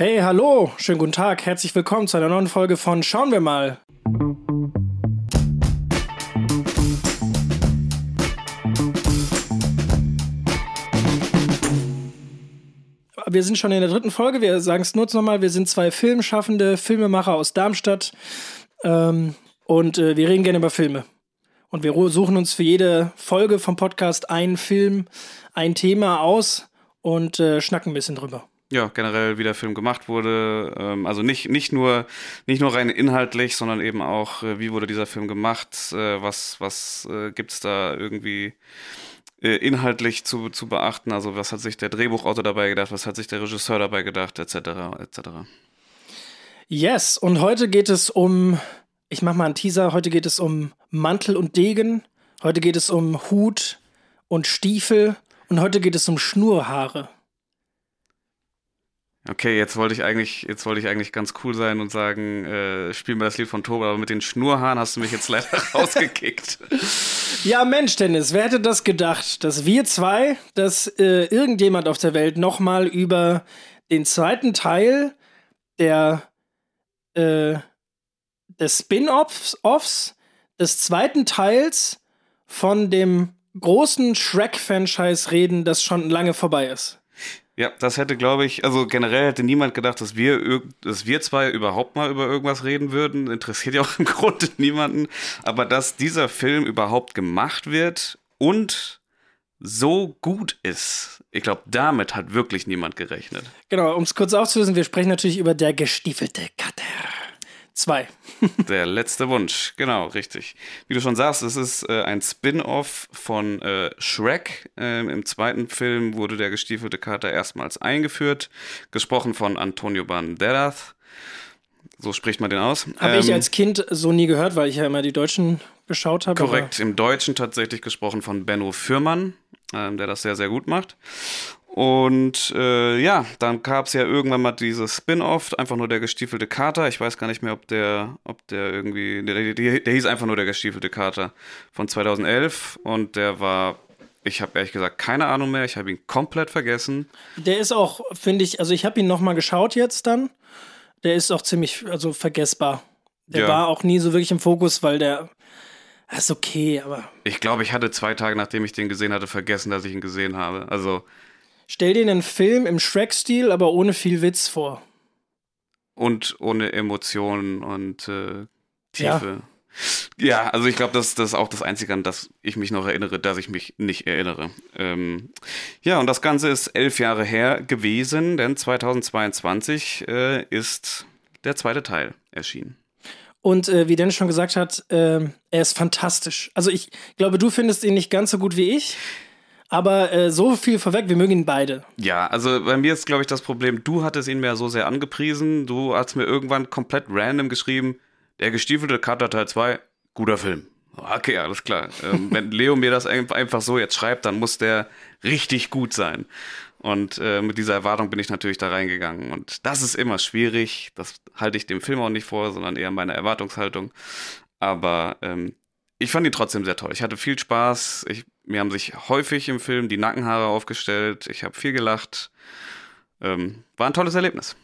Hey, hallo, schönen guten Tag, herzlich willkommen zu einer neuen Folge von Schauen wir mal. Wir sind schon in der dritten Folge, wir sagen es nur nochmal, wir sind zwei Filmschaffende, Filmemacher aus Darmstadt ähm, und äh, wir reden gerne über Filme. Und wir suchen uns für jede Folge vom Podcast einen Film, ein Thema aus und äh, schnacken ein bisschen drüber ja, generell wie der Film gemacht wurde. Ähm, also nicht, nicht, nur, nicht nur rein inhaltlich, sondern eben auch, äh, wie wurde dieser Film gemacht, äh, was, was äh, gibt es da irgendwie äh, inhaltlich zu, zu beachten. Also was hat sich der Drehbuchautor dabei gedacht, was hat sich der Regisseur dabei gedacht, etc. etc. Yes, und heute geht es um, ich mach mal einen Teaser, heute geht es um Mantel und Degen, heute geht es um Hut und Stiefel und heute geht es um Schnurhaare. Okay, jetzt wollte ich eigentlich, jetzt wollte ich eigentlich ganz cool sein und sagen, äh, spiel mir das Lied von Tobi, aber mit den Schnurhaaren hast du mich jetzt leider rausgekickt. Ja, Mensch, Dennis, wer hätte das gedacht, dass wir zwei, dass äh, irgendjemand auf der Welt nochmal über den zweiten Teil der äh, des Spin-offs des zweiten Teils von dem großen Shrek-Franchise reden, das schon lange vorbei ist. Ja, das hätte, glaube ich, also generell hätte niemand gedacht, dass wir, dass wir zwei überhaupt mal über irgendwas reden würden. Interessiert ja auch im Grunde niemanden. Aber dass dieser Film überhaupt gemacht wird und so gut ist, ich glaube, damit hat wirklich niemand gerechnet. Genau, um es kurz aufzulösen, wir sprechen natürlich über der gestiefelte Cutter. Zwei. Der letzte Wunsch, genau, richtig. Wie du schon sagst, es ist äh, ein Spin-off von äh, Shrek. Ähm, Im zweiten Film wurde der gestiefelte Kater erstmals eingeführt, gesprochen von Antonio Banderas. So spricht man den aus. Habe ähm, ich als Kind so nie gehört, weil ich ja immer die Deutschen geschaut habe. Korrekt, im Deutschen tatsächlich gesprochen von Benno Fürmann, ähm, der das sehr, sehr gut macht. Und äh, ja, dann gab es ja irgendwann mal dieses Spin-off, einfach nur der gestiefelte Kater. Ich weiß gar nicht mehr, ob der, ob der irgendwie, der, der, der hieß einfach nur der gestiefelte Kater von 2011 und der war ich habe ehrlich gesagt keine Ahnung mehr. Ich habe ihn komplett vergessen. Der ist auch, finde ich, also ich habe ihn noch mal geschaut jetzt dann. Der ist auch ziemlich, also vergessbar. Der ja. war auch nie so wirklich im Fokus, weil der ist okay, aber. Ich glaube, ich hatte zwei Tage, nachdem ich den gesehen hatte, vergessen, dass ich ihn gesehen habe. Also Stell dir einen Film im Shrek-Stil, aber ohne viel Witz vor. Und ohne Emotionen und äh, Tiefe. Ja. ja. also ich glaube, das, das ist auch das Einzige, an das ich mich noch erinnere, dass ich mich nicht erinnere. Ähm, ja, und das Ganze ist elf Jahre her gewesen, denn 2022 äh, ist der zweite Teil erschienen. Und äh, wie Dennis schon gesagt hat, äh, er ist fantastisch. Also ich glaube, du findest ihn nicht ganz so gut wie ich. Aber äh, so viel vorweg, wir mögen ihn beide. Ja, also bei mir ist, glaube ich, das Problem, du hattest ihn mir so sehr angepriesen. Du hast mir irgendwann komplett random geschrieben, der gestiefelte Cutter Teil 2, guter Film. Okay, alles klar. Ähm, wenn Leo mir das einfach so jetzt schreibt, dann muss der richtig gut sein. Und äh, mit dieser Erwartung bin ich natürlich da reingegangen. Und das ist immer schwierig. Das halte ich dem Film auch nicht vor, sondern eher meine Erwartungshaltung. Aber ähm, ich fand ihn trotzdem sehr toll. Ich hatte viel Spaß. Ich, mir haben sich häufig im Film die Nackenhaare aufgestellt. Ich habe viel gelacht. Ähm, war ein tolles Erlebnis.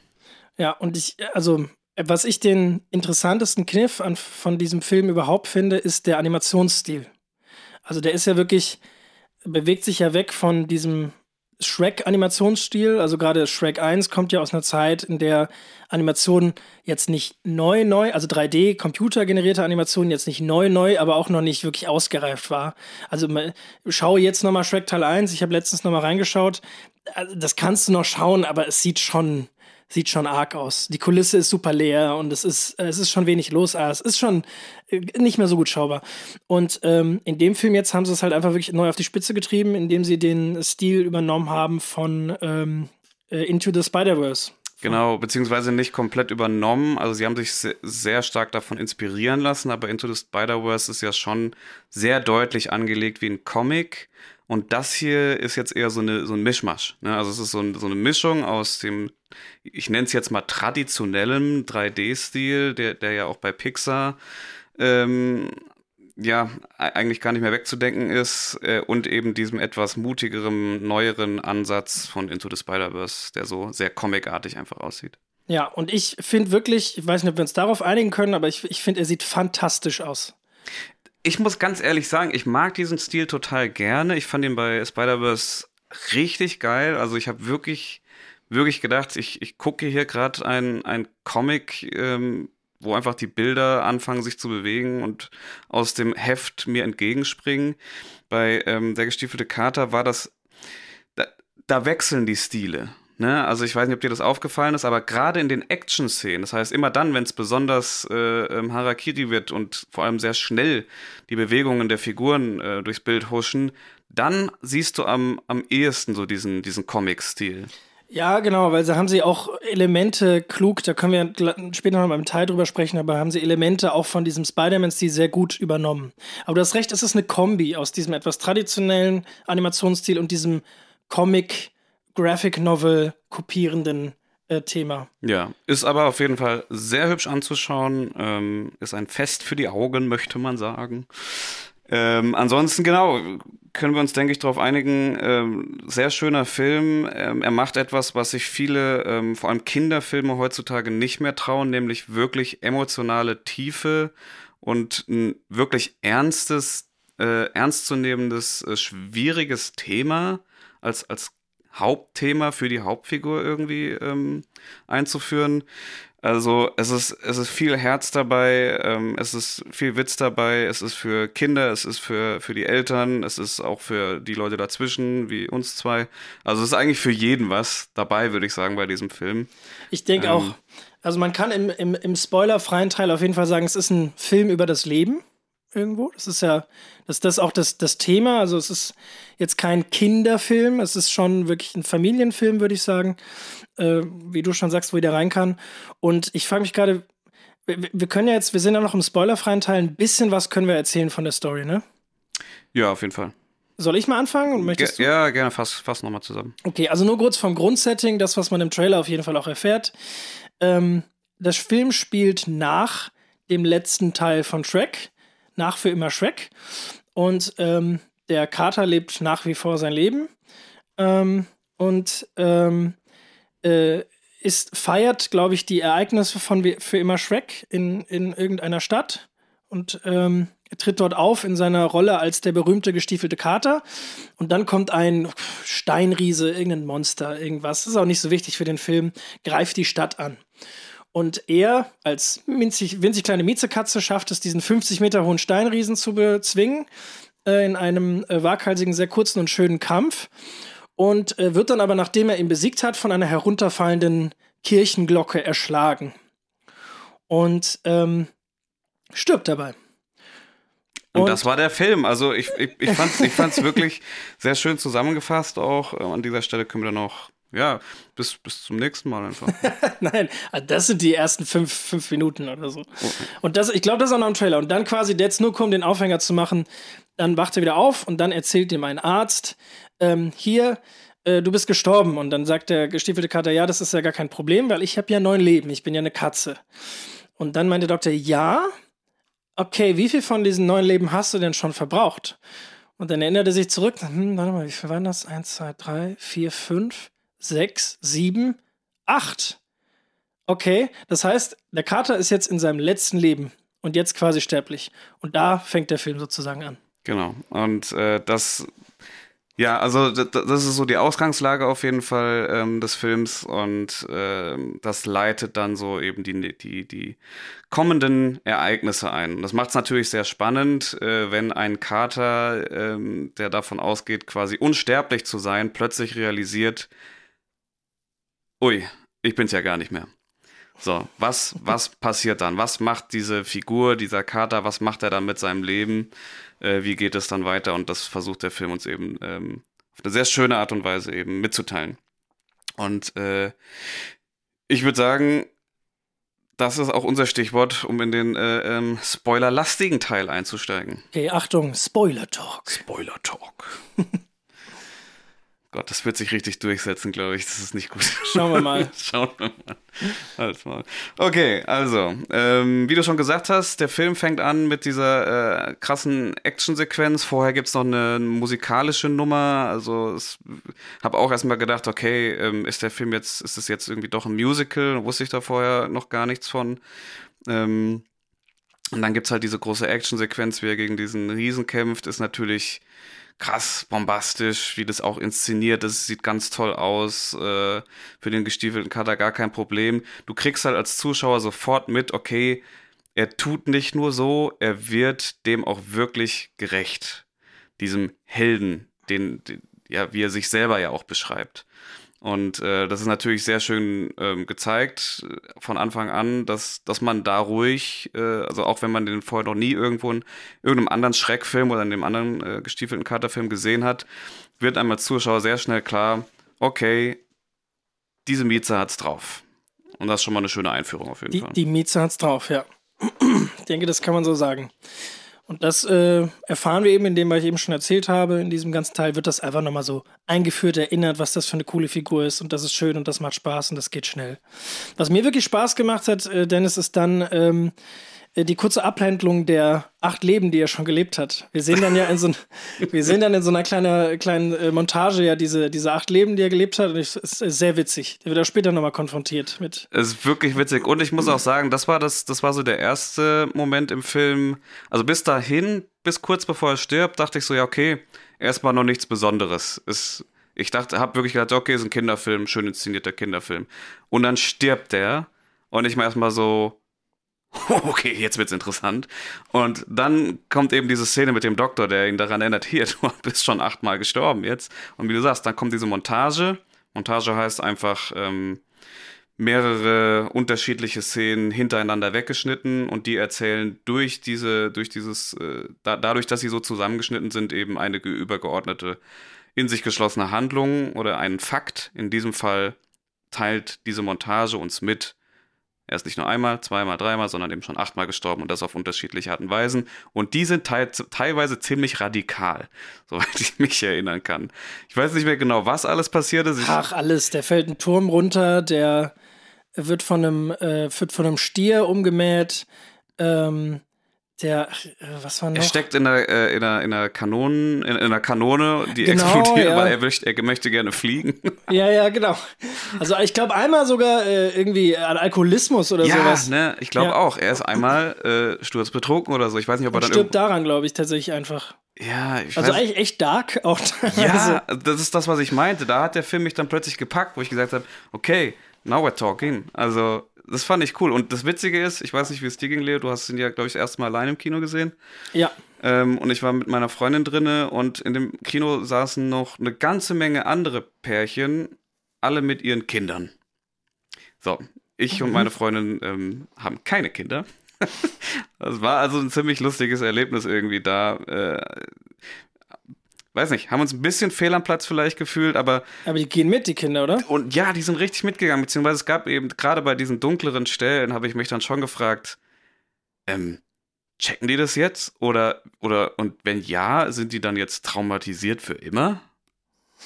Ja, und ich, also, was ich den interessantesten Kniff an, von diesem Film überhaupt finde, ist der Animationsstil. Also, der ist ja wirklich, bewegt sich ja weg von diesem Shrek-Animationsstil, also gerade Shrek 1 kommt ja aus einer Zeit, in der Animation jetzt nicht neu, neu, also 3D, computergenerierte Animation jetzt nicht neu, neu, aber auch noch nicht wirklich ausgereift war. Also schaue jetzt nochmal Shrek Teil 1, ich habe letztens nochmal reingeschaut, also, das kannst du noch schauen, aber es sieht schon sieht schon arg aus. Die Kulisse ist super leer und es ist, es ist schon wenig los. Ah, es ist schon äh, nicht mehr so gut schaubar. Und ähm, in dem Film jetzt haben sie es halt einfach wirklich neu auf die Spitze getrieben, indem sie den Stil übernommen haben von ähm, äh, Into the Spider-Verse. Genau, beziehungsweise nicht komplett übernommen. Also sie haben sich sehr stark davon inspirieren lassen, aber Into the Spider-Verse ist ja schon sehr deutlich angelegt wie ein Comic. Und das hier ist jetzt eher so, eine, so ein Mischmasch. Ne? Also es ist so, ein, so eine Mischung aus dem, ich nenne es jetzt mal traditionellem 3D-Stil, der, der ja auch bei Pixar ähm, ja eigentlich gar nicht mehr wegzudenken ist äh, und eben diesem etwas mutigeren, neueren Ansatz von Into the Spider-Verse, der so sehr comicartig einfach aussieht. Ja, und ich finde wirklich, ich weiß nicht, ob wir uns darauf einigen können, aber ich, ich finde, er sieht fantastisch aus. Ich muss ganz ehrlich sagen, ich mag diesen Stil total gerne. Ich fand ihn bei Spider-Verse richtig geil. Also ich habe wirklich, wirklich gedacht, ich, ich gucke hier gerade ein, ein Comic, ähm, wo einfach die Bilder anfangen sich zu bewegen und aus dem Heft mir entgegenspringen. Bei ähm, Der gestiefelte Kater war das, da, da wechseln die Stile. Ne? Also ich weiß nicht, ob dir das aufgefallen ist, aber gerade in den Action-Szenen, das heißt immer dann, wenn es besonders äh, ähm, Harakiri wird und vor allem sehr schnell die Bewegungen der Figuren äh, durchs Bild huschen, dann siehst du am, am ehesten so diesen, diesen Comic-Stil. Ja, genau, weil sie haben sie auch Elemente klug, da können wir später noch mal im Teil drüber sprechen, aber haben sie Elemente auch von diesem Spider-Man-Stil sehr gut übernommen. Aber du hast recht, es ist eine Kombi aus diesem etwas traditionellen Animationsstil und diesem Comic- Graphic Novel kopierenden äh, Thema. Ja, ist aber auf jeden Fall sehr hübsch anzuschauen. Ähm, ist ein Fest für die Augen, möchte man sagen. Ähm, ansonsten, genau, können wir uns, denke ich, darauf einigen. Ähm, sehr schöner Film. Ähm, er macht etwas, was sich viele, ähm, vor allem Kinderfilme heutzutage nicht mehr trauen, nämlich wirklich emotionale Tiefe und ein wirklich ernstes, äh, ernstzunehmendes, äh, schwieriges Thema als, als Hauptthema für die Hauptfigur irgendwie ähm, einzuführen. Also es ist, es ist viel Herz dabei, ähm, es ist viel Witz dabei, es ist für Kinder, es ist für, für die Eltern, es ist auch für die Leute dazwischen, wie uns zwei. Also es ist eigentlich für jeden was dabei, würde ich sagen, bei diesem Film. Ich denke ähm, auch, also man kann im, im, im spoilerfreien Teil auf jeden Fall sagen, es ist ein Film über das Leben irgendwo. Das ist ja, das, das ist auch das, das Thema. Also es ist jetzt kein Kinderfilm, es ist schon wirklich ein Familienfilm, würde ich sagen. Äh, wie du schon sagst, wo jeder rein kann. Und ich frage mich gerade, wir, wir, können ja jetzt, wir sind ja noch im spoilerfreien Teil, ein bisschen was können wir erzählen von der Story, ne? Ja, auf jeden Fall. Soll ich mal anfangen? Und möchtest Ge ja, gerne, fass, fass nochmal zusammen. Okay, also nur kurz vom Grundsetting, das, was man im Trailer auf jeden Fall auch erfährt. Ähm, das Film spielt nach dem letzten Teil von Shrek nach für immer Shrek. Und ähm, der Kater lebt nach wie vor sein Leben. Ähm, und ähm, äh, ist, feiert, glaube ich, die Ereignisse von für immer Shrek in, in irgendeiner Stadt. Und ähm, tritt dort auf in seiner Rolle als der berühmte gestiefelte Kater. Und dann kommt ein Steinriese, irgendein Monster, irgendwas. Das ist auch nicht so wichtig für den Film, greift die Stadt an. Und er als winzig, winzig kleine Miezekatze schafft es, diesen 50 Meter hohen Steinriesen zu bezwingen äh, in einem äh, waghalsigen, sehr kurzen und schönen Kampf. Und äh, wird dann aber, nachdem er ihn besiegt hat, von einer herunterfallenden Kirchenglocke erschlagen. Und ähm, stirbt dabei. Und, und, das war der Film. Also ich, ich, ich fand es ich wirklich sehr schön zusammengefasst auch. Äh, an dieser Stelle können wir dann auch ja, bis, bis zum nächsten Mal einfach. Nein, ah, das sind die ersten fünf, fünf Minuten oder so. Okay. Und das, ich glaube, das ist auch noch ein Trailer. Und dann quasi, der jetzt nur kommt, den Aufhänger zu machen, dann wacht er wieder auf und dann erzählt ihm ein Arzt, ähm, hier, äh, du bist gestorben. Und dann sagt der gestiefelte Kater, ja, das ist ja gar kein Problem, weil ich habe ja neun Leben, ich bin ja eine Katze. Und dann meint der Doktor, ja, okay, wie viel von diesen neun Leben hast du denn schon verbraucht? Und dann erinnert er sich zurück, hm, warte mal, wie viel waren das? Eins, zwei, drei, vier, fünf sechs, sieben, acht. Okay, das heißt, der Kater ist jetzt in seinem letzten Leben und jetzt quasi sterblich. Und da fängt der Film sozusagen an. Genau. Und äh, das, ja, also das ist so die Ausgangslage auf jeden Fall ähm, des Films und äh, das leitet dann so eben die, die, die kommenden Ereignisse ein. Das macht es natürlich sehr spannend, äh, wenn ein Kater, ähm, der davon ausgeht, quasi unsterblich zu sein, plötzlich realisiert, ui, ich bin's ja gar nicht mehr. So, was, was passiert dann? Was macht diese Figur, dieser Kater, was macht er dann mit seinem Leben? Äh, wie geht es dann weiter? Und das versucht der Film uns eben ähm, auf eine sehr schöne Art und Weise eben mitzuteilen. Und äh, ich würde sagen, das ist auch unser Stichwort, um in den äh, ähm, spoilerlastigen Teil einzusteigen. Okay, Achtung, Spoiler Talk. Spoiler Talk. Gott, das wird sich richtig durchsetzen, glaube ich. Das ist nicht gut. Schauen wir mal. Schauen wir mal. Halt mal. Okay, also, ähm, wie du schon gesagt hast, der Film fängt an mit dieser äh, krassen Actionsequenz. Vorher gibt es noch eine musikalische Nummer. Also, ich habe auch erstmal gedacht, okay, ähm, ist der Film jetzt, ist es jetzt irgendwie doch ein Musical? Wusste ich da vorher noch gar nichts von. Ähm, und dann gibt es halt diese große Actionsequenz, wie er gegen diesen Riesen kämpft, ist natürlich krass bombastisch, wie das auch inszeniert ist, sieht ganz toll aus, äh, für den gestiefelten Cutter gar kein Problem. Du kriegst halt als Zuschauer sofort mit, okay, er tut nicht nur so, er wird dem auch wirklich gerecht. Diesem Helden, den, den ja, wie er sich selber ja auch beschreibt. Und äh, das ist natürlich sehr schön ähm, gezeigt äh, von Anfang an, dass, dass man da ruhig, äh, also auch wenn man den vorher noch nie irgendwo in irgendeinem anderen Schreckfilm oder in dem anderen äh, gestiefelten Katerfilm gesehen hat, wird einem als Zuschauer sehr schnell klar, okay, diese Mieze hat's drauf. Und das ist schon mal eine schöne Einführung auf jeden die, Fall. Die Mieze hat's drauf, ja. ich denke, das kann man so sagen. Und das äh, erfahren wir eben in dem, was ich eben schon erzählt habe. In diesem ganzen Teil wird das einfach nochmal so eingeführt, erinnert, was das für eine coole Figur ist. Und das ist schön und das macht Spaß und das geht schnell. Was mir wirklich Spaß gemacht hat, äh, Dennis, ist dann ähm, äh, die kurze Abhandlung der acht Leben, die er schon gelebt hat. Wir sehen dann ja in so, wir sehen dann in so einer kleinen, kleinen äh, Montage ja diese, diese acht Leben, die er gelebt hat. Und es ist sehr witzig. Der wird auch später nochmal konfrontiert mit. Es ist wirklich witzig. Und ich muss auch sagen, das war das, das war so der erste Moment im Film. Also bis dahin, bis kurz bevor er stirbt, dachte ich so, ja, okay, erstmal noch nichts Besonderes. Es, ich dachte, hab wirklich gedacht, okay, ist ein Kinderfilm, schön inszenierter Kinderfilm. Und dann stirbt der. Und ich mal erstmal so, okay, jetzt wird's interessant. Und dann kommt eben diese Szene mit dem Doktor, der ihn daran erinnert, hier, du bist schon achtmal gestorben jetzt. Und wie du sagst, dann kommt diese Montage. Montage heißt einfach ähm, mehrere unterschiedliche Szenen hintereinander weggeschnitten und die erzählen durch diese, durch dieses, äh, da, dadurch, dass sie so zusammengeschnitten sind, eben eine übergeordnete, in sich geschlossene Handlung oder einen Fakt. In diesem Fall teilt diese Montage uns mit, er ist nicht nur einmal, zweimal, dreimal, sondern eben schon achtmal gestorben und das auf unterschiedliche Arten und Weisen. Und die sind te teilweise ziemlich radikal, soweit ich mich erinnern kann. Ich weiß nicht mehr genau, was alles passiert ist. Ich Ach, alles. Der fällt ein Turm runter, der wird von einem, äh, wird von einem Stier umgemäht. Ähm, der, äh, was war noch? Er steckt in einer, äh, in einer, in einer Kanonen, in, in einer Kanone, die Genau, explodiert, ja. weil er, möchte, er möchte gerne fliegen. Ja, ja, genau. Also ich glaube einmal sogar äh, irgendwie an Alkoholismus oder ja, sowas. ne, ich glaube Ja. auch. Er ist einmal äh, sturzbetrunken oder so. Ich weiß nicht, ob er Und dann stirbt daran, glaube ich, tatsächlich einfach. Ja, ich Also weiß, eigentlich echt dark auch. Ja, das ist das, was ich meinte. Da hat der Film mich dann plötzlich gepackt, wo ich gesagt habe, okay, now we're talking. Also, das fand ich cool. Und das Witzige ist, ich weiß nicht, wie es dir ging, Leo, du hast ihn ja, glaube ich, das erste Mal allein im Kino gesehen. Ja. Ähm, und ich war mit meiner Freundin drinne und in dem Kino saßen noch eine ganze Menge andere Pärchen, alle mit ihren Kindern. So, ich und meine Freundin ähm, haben keine Kinder. Das war also ein ziemlich lustiges Erlebnis irgendwie da. Äh, weiß nicht, haben uns ein bisschen fehl am Platz vielleicht gefühlt, aber Aber die gehen mit, die Kinder, oder? und ja, die sind richtig mitgegangen, beziehungsweise es gab eben gerade bei diesen dunkleren Stellen, habe ich mich dann schon gefragt, ähm, checken die das jetzt? Oder, oder, und wenn ja, sind die dann jetzt traumatisiert für immer?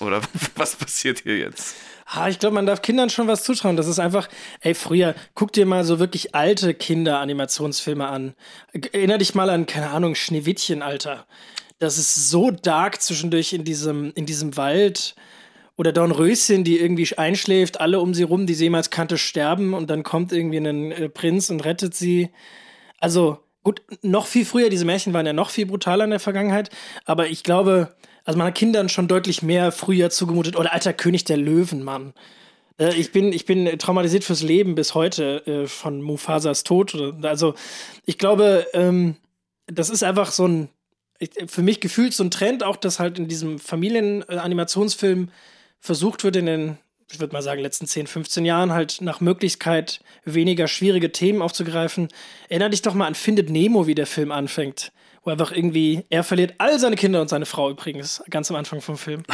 Oder was passiert hier jetzt? Ha, ich glaube, man darf Kindern schon was zutrauen. Das ist einfach, ey, früher, guck dir mal so wirklich alte Kinder-Animationsfilme an. Erinner dich mal an, keine Ahnung, Schneewittchen, Alter. Das ist so dark zwischendurch in diesem, in diesem Wald. Oder Dornröschen, die irgendwie einschläft, alle um sie rum, die sie jemals kannte, sterben und dann kommt irgendwie ein äh, Prinz und rettet sie. Also, gut, noch viel früher, diese Märchen waren ja noch viel brutaler in der Vergangenheit, aber ich glaube, also man hat Kindern schon deutlich mehr früher zugemutet. Oder alter König der Löwen, Mann. Äh, ich, bin, ich bin traumatisiert fürs Leben bis heute äh, von Mufasas Tod. Also, ich glaube, ähm, das ist einfach so ein, für mich gefühlt so ein Trend, auch dass halt in diesem Familienanimationsfilm versucht wird, in den, ich würde mal sagen, letzten 10, 15 Jahren halt nach Möglichkeit weniger schwierige Themen aufzugreifen. Erinner dich doch mal an Findet Nemo, wie der Film anfängt. Wo einfach irgendwie, er verliert all seine Kinder und seine Frau übrigens, ganz am Anfang vom Film.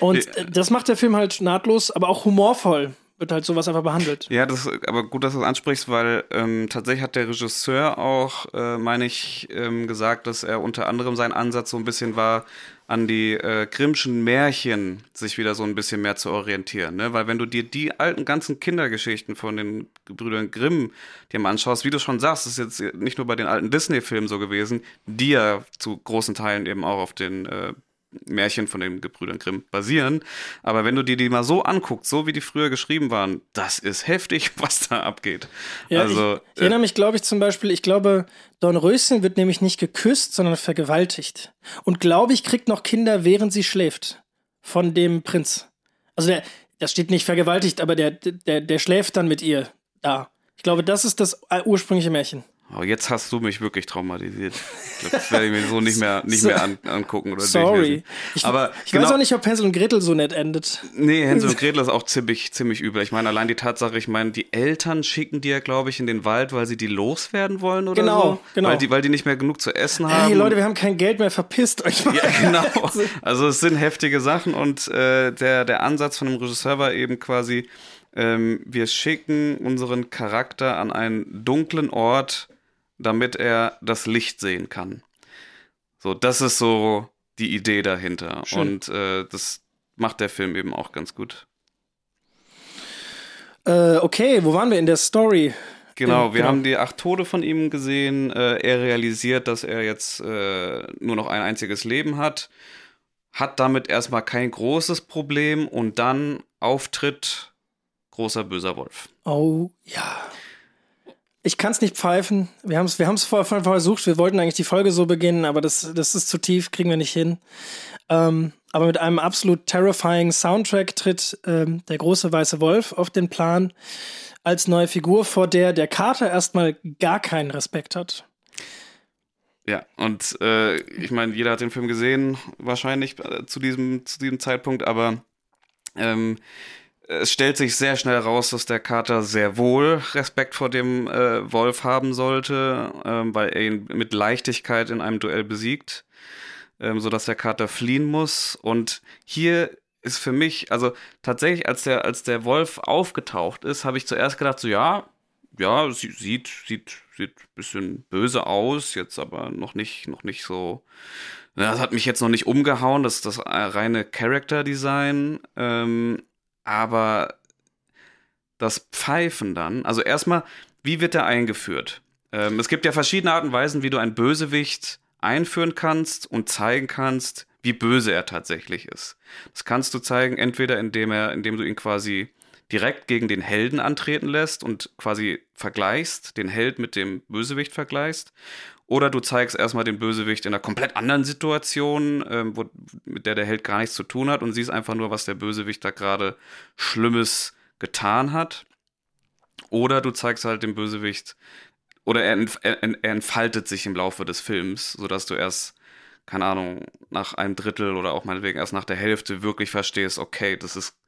Und äh, das macht der Film halt nahtlos, aber auch humorvoll. Wird halt sowas einfach behandelt. Ja, das, aber gut, dass du das ansprichst, weil ähm, tatsächlich hat der Regisseur auch, äh, meine ich, ähm, gesagt, dass er unter anderem sein Ansatz so ein bisschen war, an die äh, Grimmschen Märchen sich wieder so ein bisschen mehr zu orientieren. Ne? Weil wenn du dir die alten ganzen Kindergeschichten von den Brüdern Grimm dir mal anschaust, wie du schon sagst, ist jetzt nicht nur bei den alten Disney-Filmen so gewesen, die ja zu großen Teilen eben auch auf den äh, Märchen von den Gebrüdern Grimm basieren. Aber wenn du dir die mal so anguckst, so wie die früher geschrieben waren, das ist heftig, was da abgeht. Ja, also, ich, ich erinnere mich, glaube ich, zum Beispiel, ich glaube, Dornröschen wird nämlich nicht geküsst, sondern vergewaltigt. Und glaube ich, kriegt noch Kinder, während sie schläft. Von dem Prinz. Also der, das steht nicht vergewaltigt, aber der, der, der schläft dann mit ihr da. Ich glaube, das ist das ursprüngliche Märchen. Aber jetzt hast du mich wirklich traumatisiert. Das werde ich mir so nicht mehr, nicht so, mehr an, angucken oder Sorry. Ich, Aber ich genau, weiß auch nicht, ob Hänsel und Gretel so nett endet. Nee, Hänsel und Gretel ist auch ziemlich, ziemlich übel. Ich meine, allein die Tatsache, ich meine, die Eltern schicken die ja, glaube ich, in den Wald, weil sie die loswerden wollen oder genau, so. Genau, weil die, weil die nicht mehr genug zu essen haben. Hey Leute, wir haben kein Geld mehr, verpisst euch mal. Ja, genau. Also es sind heftige Sachen und äh, der, der Ansatz von dem Regisseur war eben quasi, ähm, wir schicken unseren Charakter an einen dunklen Ort, damit er das Licht sehen kann. So, das ist so die Idee dahinter. Schön. Und äh, das macht der Film eben auch ganz gut. Äh, okay, wo waren wir in der Story? Genau, wir genau. haben die acht Tode von ihm gesehen. Äh, er realisiert, dass er jetzt äh, nur noch ein einziges Leben hat, hat damit erstmal kein großes Problem und dann auftritt großer böser Wolf. Oh ja. Ich kann es nicht pfeifen. Wir haben es wir haben's vorher versucht. Wir wollten eigentlich die Folge so beginnen, aber das, das ist zu tief, kriegen wir nicht hin. Ähm, aber mit einem absolut terrifying Soundtrack tritt ähm, der große weiße Wolf auf den Plan als neue Figur, vor der der Kater erstmal gar keinen Respekt hat. Ja, und äh, ich meine, jeder hat den Film gesehen, wahrscheinlich äh, zu, diesem, zu diesem Zeitpunkt, aber ähm, es stellt sich sehr schnell raus, dass der Kater sehr wohl Respekt vor dem äh, Wolf haben sollte, ähm, weil er ihn mit Leichtigkeit in einem Duell besiegt, ähm, sodass der Kater fliehen muss. Und hier ist für mich, also tatsächlich, als der, als der Wolf aufgetaucht ist, habe ich zuerst gedacht, so ja, ja, sie, sieht, sieht, sieht ein bisschen böse aus, jetzt aber noch nicht, noch nicht so. Das hat mich jetzt noch nicht umgehauen, das ist das reine Character Design. Ähm, aber das Pfeifen dann, also erstmal, wie wird der eingeführt? Ähm, es gibt ja verschiedene Arten und Weisen, wie du einen Bösewicht einführen kannst und zeigen kannst, wie böse er tatsächlich ist. Das kannst du zeigen, entweder indem er, indem du ihn quasi direkt gegen den Helden antreten lässt und quasi vergleichst, den Held mit dem Bösewicht vergleichst. Oder du zeigst erstmal den Bösewicht in einer komplett anderen Situation, ähm, wo, mit der der Held gar nichts zu tun hat und siehst einfach nur, was der Bösewicht da gerade Schlimmes getan hat. Oder du zeigst halt dem Bösewicht, oder er, er, er entfaltet sich im Laufe des Films, sodass du erst, keine Ahnung, nach einem Drittel oder auch meinetwegen erst nach der Hälfte wirklich verstehst, okay, das ist,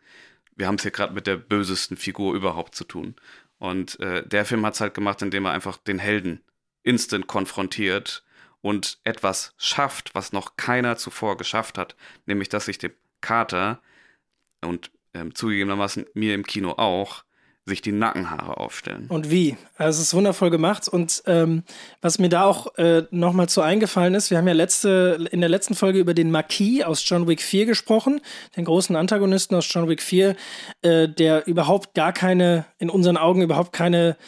wir haben es hier gerade mit der bösesten Figur überhaupt zu tun. Und äh, der Film hat es halt gemacht, indem er einfach den Helden instant konfrontiert und etwas schafft, was noch keiner zuvor geschafft hat, nämlich dass sich dem Kater und ähm, zugegebenermaßen mir im Kino auch sich die Nackenhaare aufstellen. Und wie? Also es ist wundervoll gemacht. Und ähm, was mir da auch äh, nochmal zu eingefallen ist, wir haben ja letzte, in der letzten Folge über den Marquis aus John Wick 4 gesprochen, den großen Antagonisten aus John Wick 4, äh, der überhaupt gar keine, in unseren Augen überhaupt keine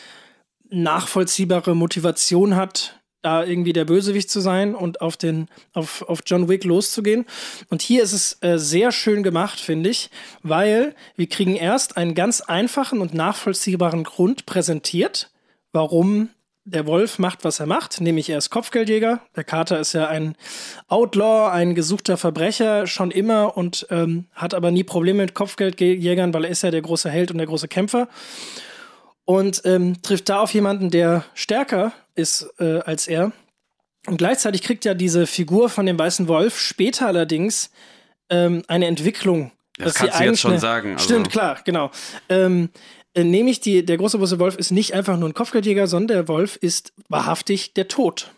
nachvollziehbare Motivation hat, da irgendwie der Bösewicht zu sein und auf den auf, auf John Wick loszugehen. Und hier ist es äh, sehr schön gemacht, finde ich, weil wir kriegen erst einen ganz einfachen und nachvollziehbaren Grund präsentiert, warum der Wolf macht, was er macht, nämlich er ist Kopfgeldjäger. Der Kater ist ja ein Outlaw, ein gesuchter Verbrecher schon immer und ähm, hat aber nie Probleme mit Kopfgeldjägern, weil er ist ja der große Held und der große Kämpfer und ähm, trifft da auf jemanden, der stärker ist äh, als er. Und gleichzeitig kriegt ja diese Figur von dem weißen Wolf später allerdings ähm, eine Entwicklung. Das kannst du jetzt schon sagen. Also. Stimmt, klar, genau. Ähm, äh, nämlich die, der große große Wolf ist nicht einfach nur ein Kopfgeldjäger, sondern der Wolf ist wahrhaftig der Tod.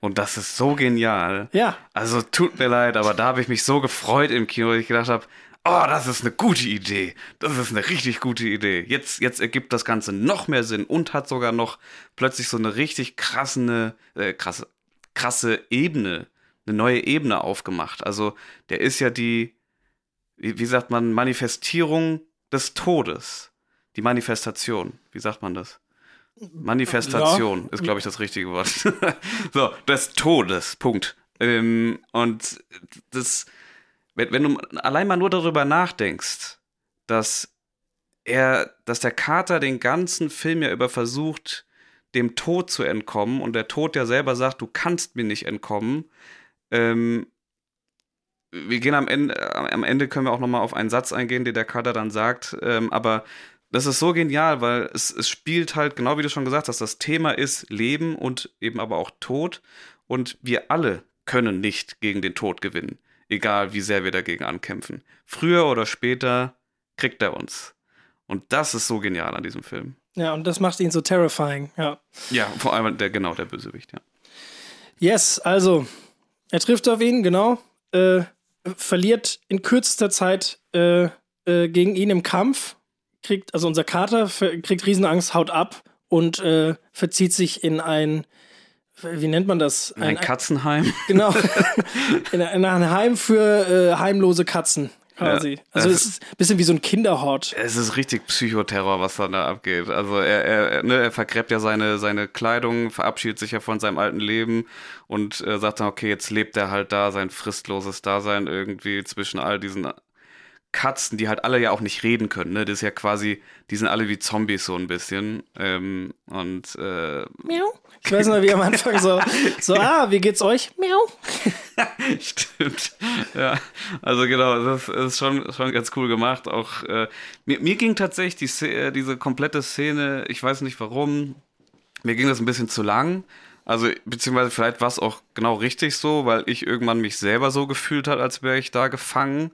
Und das ist so genial. Ja. Also tut mir leid, aber da habe ich mich so gefreut im Kino, dass ich gedacht habe, oh, das ist eine gute Idee. Das ist eine richtig gute Idee. Jetzt, jetzt ergibt das Ganze noch mehr Sinn und hat sogar noch plötzlich so eine richtig krasse, äh, krasse, krasse Ebene, eine neue Ebene aufgemacht. Also der ist ja die, wie, wie sagt man, Manifestierung des Todes. Die Manifestation. Wie sagt man das? Manifestation ja. ist, glaube ich, das richtige Wort. so, des Todes. Punkt. Ähm, und das, wenn, wenn du allein mal nur darüber nachdenkst, dass er, dass der Kater den ganzen Film ja über versucht, dem Tod zu entkommen und der Tod ja selber sagt, du kannst mir nicht entkommen. Ähm, wir gehen am Ende, am Ende können wir auch nochmal auf einen Satz eingehen, den der Kater dann sagt, ähm, aber das ist so genial, weil es, es spielt halt, genau wie du schon gesagt hast, das Thema ist Leben und eben aber auch Tod und wir alle können nicht gegen den Tod gewinnen egal wie sehr wir dagegen ankämpfen. Früher oder später kriegt er uns. Und das ist so genial an diesem Film. Ja, und das macht ihn so terrifying, ja. Ja, vor allem der, genau, der Bösewicht, ja. Yes, also, er trifft auf ihn, genau, äh, verliert in kürzester Zeit äh, äh, gegen ihn im Kampf, kriegt, also unser Kater kriegt Riesenangst, haut ab und äh, verzieht sich in ein wie nennt man das? Ein, ein Katzenheim. Genau. in, in ein Heim für äh, heimlose Katzen. Quasi. Ja, also es ist ein bisschen wie so ein Kinderhort. Es ist richtig Psychoterror, was da abgeht. Also er, er, ne, er vergräbt ja seine, seine Kleidung, verabschiedet sich ja von seinem alten Leben und äh, sagt dann, okay, jetzt lebt er halt da, sein fristloses Dasein irgendwie zwischen all diesen Katzen, die halt alle ja auch nicht reden können. Ne? Das ist ja quasi, die sind alle wie Zombies so ein bisschen. Ähm, und äh, Miau. Ich weiß noch, wie am Anfang so, so, ah, wie geht's euch? Miau. Stimmt. Ja, also genau, das ist schon, schon ganz cool gemacht. Auch äh, mir, mir ging tatsächlich die, äh, diese komplette Szene, ich weiß nicht warum, mir ging das ein bisschen zu lang. Also, beziehungsweise vielleicht war es auch genau richtig so, weil ich irgendwann mich selber so gefühlt hat, als wäre ich da gefangen.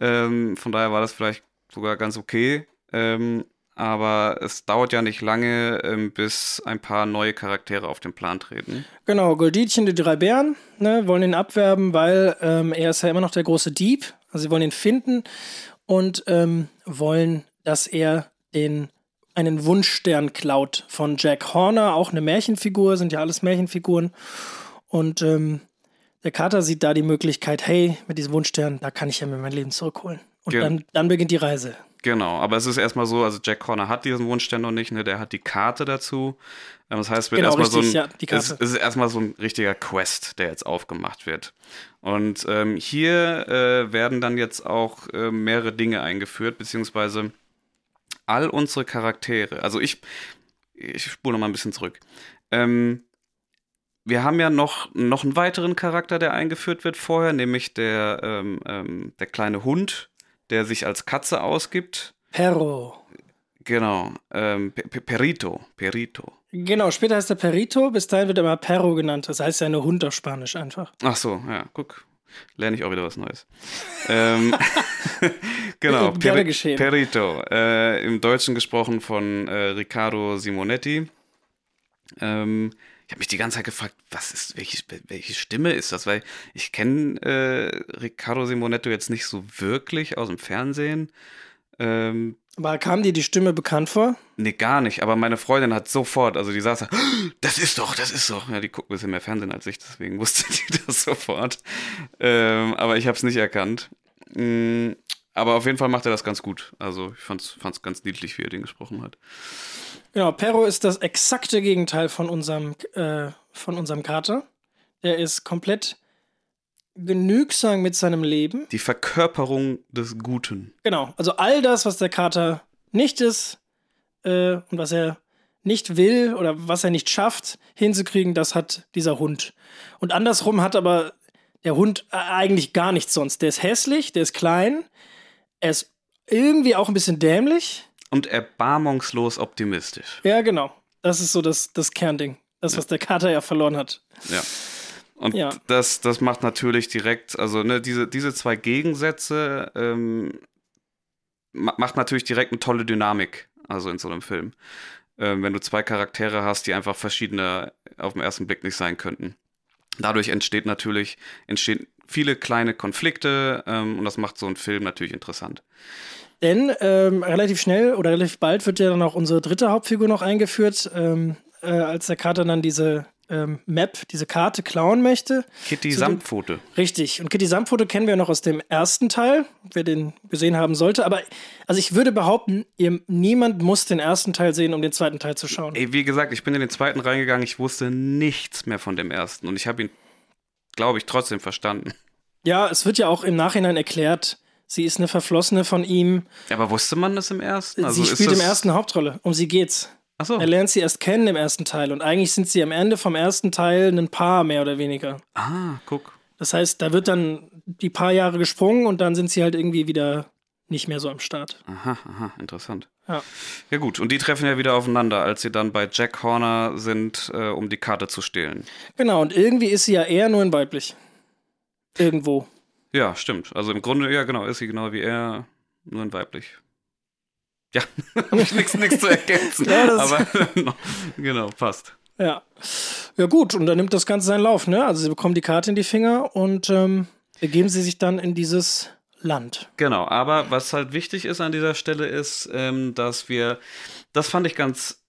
Ähm, von daher war das vielleicht sogar ganz okay. Ähm, aber es dauert ja nicht lange, ähm, bis ein paar neue Charaktere auf den Plan treten. Genau, Golditchen, die drei Bären, ne, wollen ihn abwerben, weil ähm, er ist ja immer noch der große Dieb. Also sie wollen ihn finden und ähm, wollen, dass er den einen Wunschstern klaut von Jack Horner, auch eine Märchenfigur, sind ja alles Märchenfiguren. Und ähm, der Kater sieht da die Möglichkeit, hey, mit diesem Wunschstern, da kann ich ja mir mein Leben zurückholen. Und Ge dann, dann beginnt die Reise. Genau, aber es ist erstmal so, also Jack Corner hat diesen Wunschstern noch nicht, ne? der hat die Karte dazu. Ähm, das heißt, es wird genau, erstmal so ein, ja, es, es, ist erstmal so ein richtiger Quest, der jetzt aufgemacht wird. Und ähm, hier äh, werden dann jetzt auch äh, mehrere Dinge eingeführt, beziehungsweise all unsere Charaktere. Also ich, ich spule noch mal ein bisschen zurück. Ähm, wir haben ja noch, noch einen weiteren Charakter, der eingeführt wird vorher, nämlich der, ähm, ähm, der kleine Hund, der sich als Katze ausgibt. Perro. Genau, ähm, Perito, Perito. Genau, später heißt er Perito, bis dahin wird er immer Perro genannt. Das heißt ja eine Hund auf Spanisch einfach. Ach so, ja, guck. Lerne ich auch wieder was Neues. ähm, genau, per Perito. Äh, Im Deutschen gesprochen von äh, Riccardo Simonetti. Ähm, ich habe mich die ganze Zeit gefragt, was ist, welche, welche Stimme ist das? Weil ich kenne äh, Riccardo Simonetto jetzt nicht so wirklich aus dem Fernsehen. Ähm, aber kam dir die Stimme bekannt vor? Nee, gar nicht. Aber meine Freundin hat sofort, also die saß da, das ist doch, das ist doch. Ja, die guckt ein bisschen mehr Fernsehen als ich, deswegen wusste die das sofort. Ähm, aber ich habe es nicht erkannt. Mhm, aber auf jeden Fall macht er das ganz gut. Also ich fand es ganz niedlich, wie er den gesprochen hat. Genau, Perro ist das exakte Gegenteil von unserem, äh, von unserem Kater. Der ist komplett genügsam mit seinem Leben. Die Verkörperung des Guten. Genau, also all das, was der Kater nicht ist äh, und was er nicht will oder was er nicht schafft, hinzukriegen, das hat dieser Hund. Und andersrum hat aber der Hund äh, eigentlich gar nichts sonst. Der ist hässlich, der ist klein, er ist irgendwie auch ein bisschen dämlich und erbarmungslos optimistisch. Ja, genau. Das ist so das, das Kernding. Das, ja. was der Kater ja verloren hat. Ja. Und ja. Das, das macht natürlich direkt, also ne, diese, diese zwei Gegensätze ähm, macht natürlich direkt eine tolle Dynamik, also in so einem Film. Ähm, wenn du zwei Charaktere hast, die einfach verschiedene auf den ersten Blick nicht sein könnten. Dadurch entsteht natürlich, entsteht viele kleine Konflikte ähm, und das macht so einen Film natürlich interessant. Denn ähm, relativ schnell oder relativ bald wird ja dann auch unsere dritte Hauptfigur noch eingeführt, ähm, äh, als der Kater dann diese ähm, Map, diese Karte klauen möchte. Kitty Samtpfote. Richtig. Und Kitty Samtpfote kennen wir noch aus dem ersten Teil, wer den gesehen haben sollte. Aber also ich würde behaupten, ihr, niemand muss den ersten Teil sehen, um den zweiten Teil zu schauen. Ey, wie gesagt, ich bin in den zweiten reingegangen, ich wusste nichts mehr von dem ersten. Und ich habe ihn, glaube ich, trotzdem verstanden. Ja, es wird ja auch im Nachhinein erklärt, sie ist eine Verflossene von ihm. Aber wusste man das im ersten? Also sie spielt im ersten Hauptrolle. Um sie geht's. Ach so. Er lernt sie erst kennen im ersten Teil und eigentlich sind sie am Ende vom ersten Teil ein Paar mehr oder weniger. Ah, guck. Das heißt, da wird dann die paar Jahre gesprungen und dann sind sie halt irgendwie wieder nicht mehr so am Start. Aha, aha, interessant. Ja. Ja gut, und die treffen ja wieder aufeinander, als sie dann bei Jack Horner sind, äh, um die Karte zu stehlen. Genau, und irgendwie ist sie ja eher nur in weiblich. Irgendwo. Ja, stimmt. Also im Grunde, ja genau, ist sie genau wie er, nur in weiblich. Ja, habe ich nichts zu ergänzen. Ja, aber genau, passt. Ja. Ja, gut, und dann nimmt das Ganze seinen Lauf, ne? Also sie bekommen die Karte in die Finger und ähm, begeben sie sich dann in dieses Land. Genau, aber was halt wichtig ist an dieser Stelle ist, ähm, dass wir, das fand ich ganz,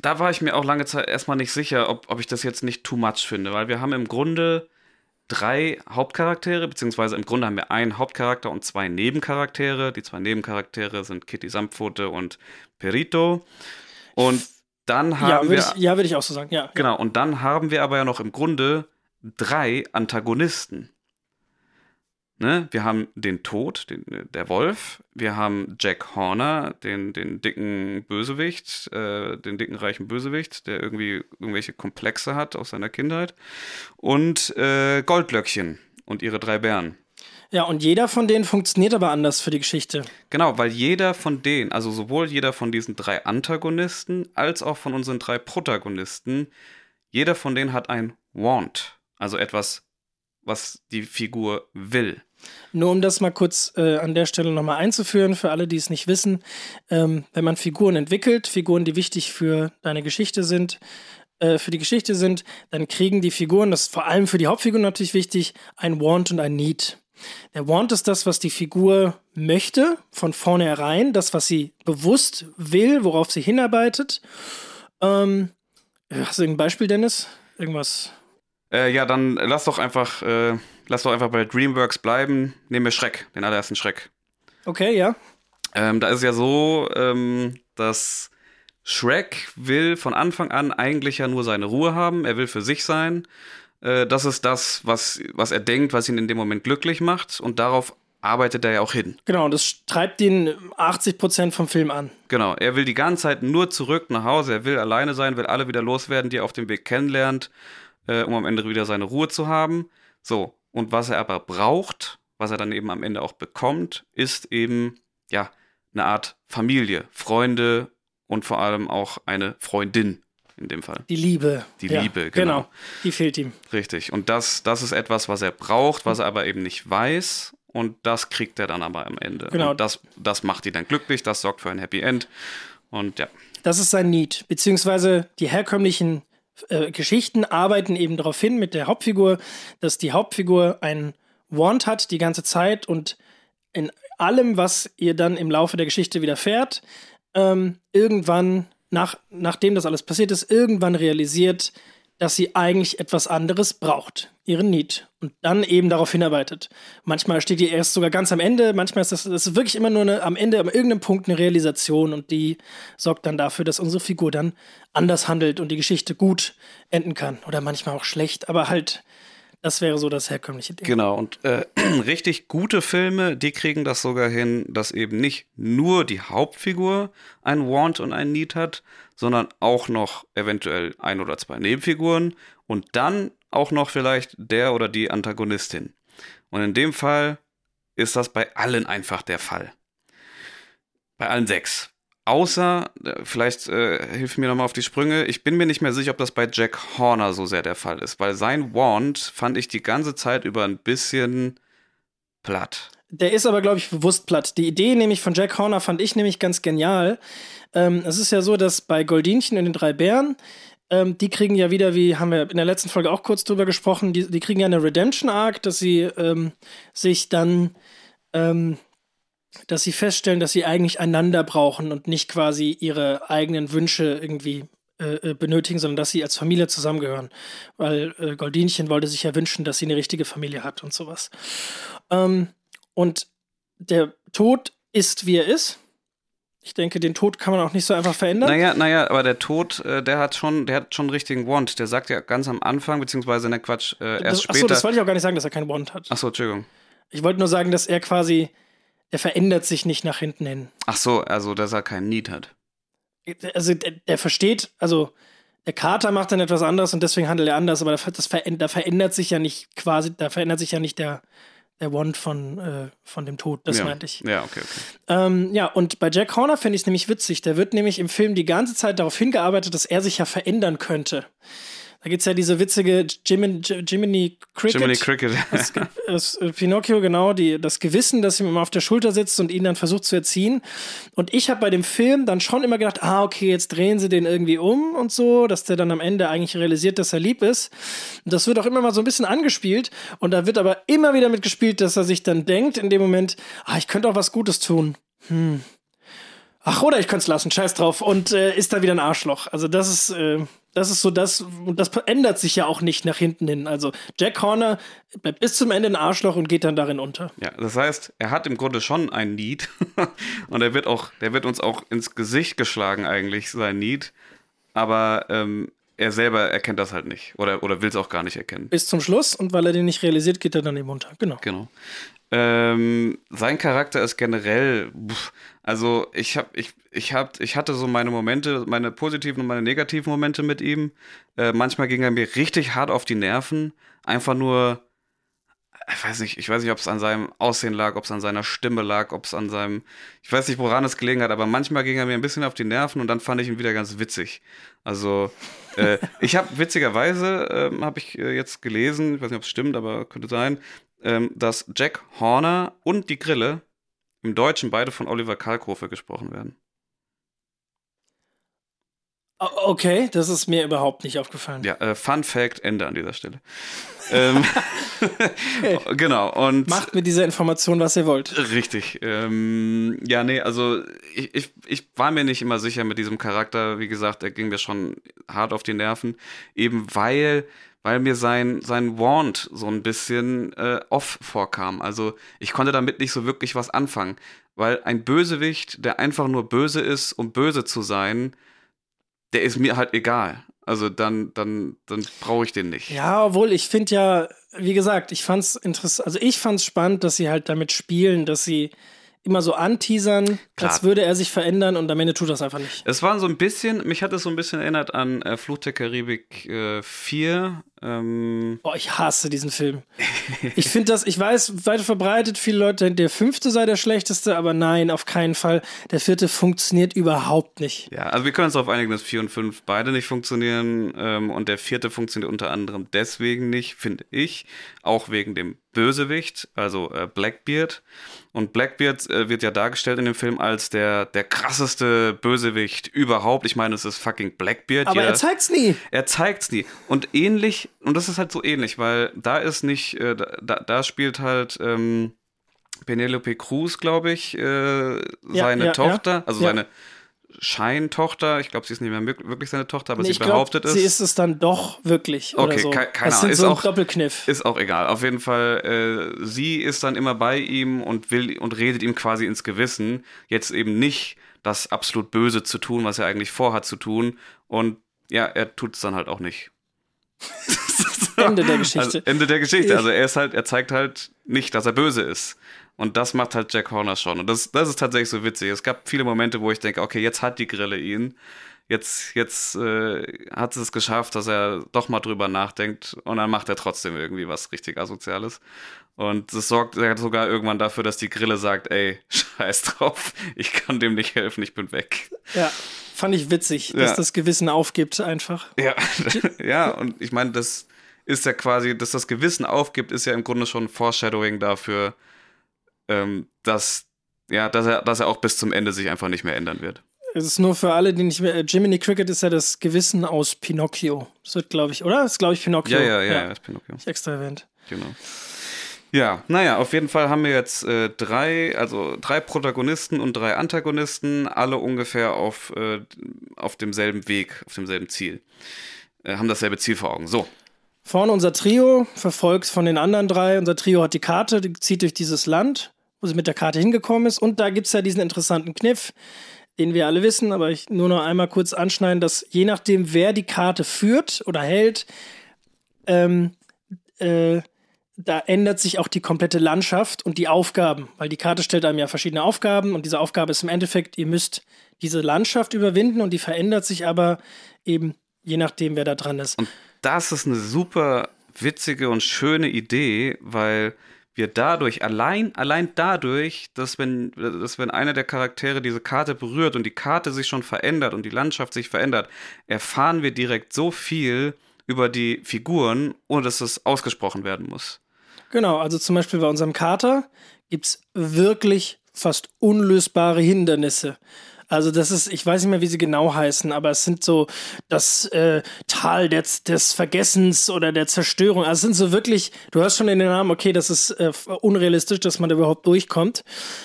da war ich mir auch lange Zeit erstmal nicht sicher, ob, ob ich das jetzt nicht too much finde, weil wir haben im Grunde drei Hauptcharaktere, beziehungsweise im Grunde haben wir einen Hauptcharakter und zwei Nebencharaktere. Die zwei Nebencharaktere sind Kitty Samtpfote und Perito. Und dann Ja, haben würde wir. ich, ja, würde ich auch so sagen, ja. Genau, und dann haben wir aber ja noch im Grunde drei Antagonisten. Ne? Wir haben den Tod, den, der Wolf, wir haben Jack Horner, den, den dicken Bösewicht, äh, den dicken reichen Bösewicht, der irgendwie irgendwelche Komplexe hat aus seiner Kindheit, und äh, Goldlöckchen und ihre drei Bären. Ja, und jeder von denen funktioniert aber anders für die Geschichte. Genau, weil jeder von denen, also sowohl jeder von diesen drei Antagonisten als auch von unseren drei Protagonisten, jeder von denen hat ein Want, also etwas, was die Figur will. Nur um das mal kurz äh, an der Stelle nochmal einzuführen, für alle, die es nicht wissen. Ähm, wenn man Figuren entwickelt, Figuren, die wichtig für deine Geschichte sind, äh, für die Geschichte sind, dann kriegen die Figuren, das ist vor allem für die Hauptfigur natürlich wichtig, ein Want und ein Need. Der Want ist das, was die Figur möchte, von vornherein, das, was sie bewusst will, worauf sie hinarbeitet. Ähm, hast du irgendein Beispiel, Dennis? Irgendwas? Äh, ja, dann lass doch einfach, äh, lass doch einfach bei DreamWorks bleiben. Nehmen wir Schreck, den allerersten Schreck. Okay, ja. Ähm, da ist es ja so, ähm, dass Shrek will von Anfang an eigentlich ja nur seine Ruhe haben. Er will für sich sein. Äh, das ist das, was, was er denkt, was ihn in dem Moment glücklich macht. Und darauf arbeitet er ja auch hin. Genau, und das treibt ihn 80 Prozent vom Film an. Genau, er will die ganze Zeit nur zurück nach Hause. Er will alleine sein, will alle wieder loswerden, die er auf dem Weg kennenlernt, äh, um am Ende wieder seine Ruhe zu haben. So, und was er aber braucht, was er dann eben am Ende auch bekommt, ist eben, ja, eine Art Familie, Freunde und vor allem auch eine Freundin in dem Fall. Die Liebe. Die Liebe, genau. Die fehlt ihm. Richtig. Und das, das ist etwas, was er braucht, was er aber eben nicht weiß. Und das kriegt er dann aber am Ende. Genau. Und das, das macht ihn dann glücklich, das sorgt für ein Happy End. Und ja. Das ist sein Need. Beziehungsweise die herkömmlichen äh, Geschichten arbeiten eben darauf hin mit der Hauptfigur, dass die Hauptfigur einen Want hat die ganze Zeit und in allem, was ihr dann im Laufe der Geschichte widerfährt, ähm, irgendwann, nach, nachdem das alles passiert ist, irgendwann realisiert, dass sie eigentlich etwas anderes braucht, ihren Need. Und dann eben darauf hinarbeitet. Manchmal steht die erst sogar ganz am Ende, manchmal ist das, das ist wirklich immer nur eine, am Ende, an irgendeinem Punkt eine Realisation und die sorgt dann dafür, dass unsere Figur dann anders handelt und die Geschichte gut enden kann. Oder manchmal auch schlecht, aber halt, das wäre so das herkömmliche Ding. Genau, und äh, richtig gute Filme, die kriegen das sogar hin, dass eben nicht nur die Hauptfigur ein Want und ein Need hat, sondern auch noch eventuell ein oder zwei Nebenfiguren und dann auch noch vielleicht der oder die Antagonistin. Und in dem Fall ist das bei allen einfach der Fall. Bei allen sechs. Außer, äh, vielleicht äh, hilf mir nochmal auf die Sprünge, ich bin mir nicht mehr sicher, ob das bei Jack Horner so sehr der Fall ist, weil sein Wand fand ich die ganze Zeit über ein bisschen platt. Der ist aber, glaube ich, bewusst platt. Die Idee nämlich von Jack Horner fand ich nämlich ganz genial. Ähm, es ist ja so, dass bei Goldinchen in den drei Bären ähm, die kriegen ja wieder, wie haben wir in der letzten Folge auch kurz drüber gesprochen, die, die kriegen ja eine Redemption-Arc, dass sie ähm, sich dann, ähm, dass sie feststellen, dass sie eigentlich einander brauchen und nicht quasi ihre eigenen Wünsche irgendwie äh, äh, benötigen, sondern dass sie als Familie zusammengehören. Weil äh, Goldinchen wollte sich ja wünschen, dass sie eine richtige Familie hat und sowas. Ähm, und der Tod ist, wie er ist. Ich denke, den Tod kann man auch nicht so einfach verändern. Naja, naja, aber der Tod, äh, der hat schon, der hat schon einen richtigen Want. Der sagt ja ganz am Anfang, beziehungsweise in der Quatsch, äh, erst das, später. Achso, das wollte ich auch gar nicht sagen, dass er keinen Want hat. Achso, Entschuldigung. Ich wollte nur sagen, dass er quasi, er verändert sich nicht nach hinten hin. Ach so, also dass er keinen Need hat. Also der, der versteht, also der Kater macht dann etwas anderes und deswegen handelt er anders, aber das, verändert, da verändert sich ja nicht quasi, da verändert sich ja nicht der, der Want von, äh, von dem Tod, das ja. meinte ich. Ja, okay, okay. Ähm, ja, und bei Jack Horner finde ich es nämlich witzig. Der wird nämlich im Film die ganze Zeit darauf hingearbeitet, dass er sich ja verändern könnte. Da gibt es ja diese witzige Jiminy, Jiminy Cricket. Jiminy Cricket. Das, das, äh, Pinocchio, genau, die, das Gewissen, das ihm immer auf der Schulter sitzt und ihn dann versucht zu erziehen. Und ich habe bei dem Film dann schon immer gedacht, ah, okay, jetzt drehen sie den irgendwie um und so, dass der dann am Ende eigentlich realisiert, dass er lieb ist. Und das wird auch immer mal so ein bisschen angespielt. Und da wird aber immer wieder mitgespielt, dass er sich dann denkt in dem Moment, ah, ich könnte auch was Gutes tun. Hm. Ach, oder ich könnte es lassen, scheiß drauf. Und äh, ist da wieder ein Arschloch. Also das ist, äh, das ist so das, und das ändert sich ja auch nicht nach hinten hin. Also Jack Horner bleibt bis zum Ende ein Arschloch und geht dann darin unter. Ja, das heißt, er hat im Grunde schon ein Need. und er wird auch, der wird uns auch ins Gesicht geschlagen, eigentlich, sein Need. Aber ähm, er selber erkennt das halt nicht. Oder, oder will es auch gar nicht erkennen. Bis zum Schluss und weil er den nicht realisiert, geht er dann eben unter. Genau. Genau. Ähm, sein Charakter ist generell, pff, also ich habe, ich, ich hab, ich hatte so meine Momente, meine positiven und meine negativen Momente mit ihm. Äh, manchmal ging er mir richtig hart auf die Nerven, einfach nur, ich weiß nicht, ich weiß nicht, ob es an seinem Aussehen lag, ob es an seiner Stimme lag, ob es an seinem, ich weiß nicht, woran es gelegen hat, aber manchmal ging er mir ein bisschen auf die Nerven und dann fand ich ihn wieder ganz witzig. Also äh, ich habe witzigerweise ähm, habe ich äh, jetzt gelesen, ich weiß nicht, ob es stimmt, aber könnte sein, ähm, dass Jack Horner und die Grille im Deutschen beide von Oliver Kalkofe gesprochen werden. Okay, das ist mir überhaupt nicht aufgefallen. Ja, äh, Fun Fact, Ende an dieser Stelle. ähm, okay. Genau, und. Macht mit dieser Information, was ihr wollt. Richtig. Ähm, ja, nee, also ich, ich, ich war mir nicht immer sicher mit diesem Charakter. Wie gesagt, er ging mir schon hart auf die Nerven. Eben weil weil mir sein, sein Wand so ein bisschen äh, off vorkam. Also ich konnte damit nicht so wirklich was anfangen. Weil ein Bösewicht, der einfach nur böse ist, um böse zu sein, der ist mir halt egal. Also dann, dann, dann brauche ich den nicht. Ja, obwohl ich finde ja, wie gesagt, ich fand's interessant, also ich fand's spannend, dass sie halt damit spielen, dass sie immer so anteasern, Klar. als würde er sich verändern und am Ende tut das einfach nicht. Es war so ein bisschen, mich hat es so ein bisschen erinnert an äh, Fluch der Karibik äh, 4. Ähm. Boah, ich hasse diesen Film. ich finde das, ich weiß, weit verbreitet, viele Leute denken, der fünfte sei der schlechteste, aber nein, auf keinen Fall. Der vierte funktioniert überhaupt nicht. Ja, also wir können uns darauf einigen, dass vier und fünf beide nicht funktionieren ähm, und der vierte funktioniert unter anderem deswegen nicht, finde ich, auch wegen dem Bösewicht, also äh, Blackbeard. Und Blackbeard äh, wird ja dargestellt in dem Film als der, der krasseste Bösewicht überhaupt. Ich meine, es ist fucking Blackbeard. Aber ja, er zeigt's nie. Er zeigt's nie. Und ähnlich, und das ist halt so ähnlich, weil da ist nicht, äh, da, da spielt halt ähm, Penelope Cruz, glaube ich, äh, seine ja, Tochter, ja, also seine Scheintochter. Ich glaube, sie ist nicht mehr wirklich seine Tochter, aber nee, sie behauptet glaub, es. Sie ist es dann doch wirklich. Okay, so. keine Ahnung. Das ist so ein auch, Doppelkniff. Ist auch egal. Auf jeden Fall, äh, sie ist dann immer bei ihm und will und redet ihm quasi ins Gewissen. Jetzt eben nicht das absolut Böse zu tun, was er eigentlich vorhat zu tun. Und ja, er tut es dann halt auch nicht. Ende der Geschichte. Also, Ende der Geschichte. Also er ist halt, er zeigt halt nicht, dass er böse ist. Und das macht halt Jack Horner schon. Und das, das ist tatsächlich so witzig. Es gab viele Momente, wo ich denke, okay, jetzt hat die Grille ihn. Jetzt, jetzt äh, hat es geschafft, dass er doch mal drüber nachdenkt und dann macht er trotzdem irgendwie was richtig Asoziales. Und das sorgt sogar irgendwann dafür, dass die Grille sagt, ey, scheiß drauf, ich kann dem nicht helfen, ich bin weg. Ja, fand ich witzig, dass ja. das Gewissen aufgibt einfach. Ja, ja und ich meine, das ist ja quasi, dass das Gewissen aufgibt, ist ja im Grunde schon Foreshadowing dafür, ähm, dass, ja, dass er, dass er auch bis zum Ende sich einfach nicht mehr ändern wird. Es ist nur für alle, die nicht mehr. Jiminy Cricket ist ja das Gewissen aus Pinocchio. Das wird, glaube ich, oder? Das ist, glaube ich, Pinocchio. Ja, ja, ja, ja. ist Pinocchio. Ich extra erwähnt. Genau. Ja, naja, auf jeden Fall haben wir jetzt äh, drei, also drei Protagonisten und drei Antagonisten, alle ungefähr auf, äh, auf demselben Weg, auf demselben Ziel. Äh, haben dasselbe Ziel vor Augen. So. Vorne unser Trio, verfolgt von den anderen drei. Unser Trio hat die Karte, die zieht durch dieses Land, wo sie mit der Karte hingekommen ist. Und da gibt es ja diesen interessanten Kniff, den wir alle wissen, aber ich nur noch einmal kurz anschneiden, dass je nachdem, wer die Karte führt oder hält, ähm, äh, da ändert sich auch die komplette Landschaft und die Aufgaben, weil die Karte stellt einem ja verschiedene Aufgaben und diese Aufgabe ist im Endeffekt, ihr müsst diese Landschaft überwinden und die verändert sich aber eben je nachdem, wer da dran ist. Und das ist eine super witzige und schöne Idee, weil wir dadurch, allein, allein dadurch, dass wenn, dass wenn einer der Charaktere diese Karte berührt und die Karte sich schon verändert und die Landschaft sich verändert, erfahren wir direkt so viel über die Figuren, ohne dass es ausgesprochen werden muss. Genau, also zum Beispiel bei unserem Kater gibt es wirklich fast unlösbare Hindernisse. Also das ist, ich weiß nicht mehr, wie sie genau heißen, aber es sind so das äh, Tal des, des Vergessens oder der Zerstörung. Also es sind so wirklich, du hörst schon in den Namen, okay, das ist äh, unrealistisch, dass man da überhaupt durchkommt.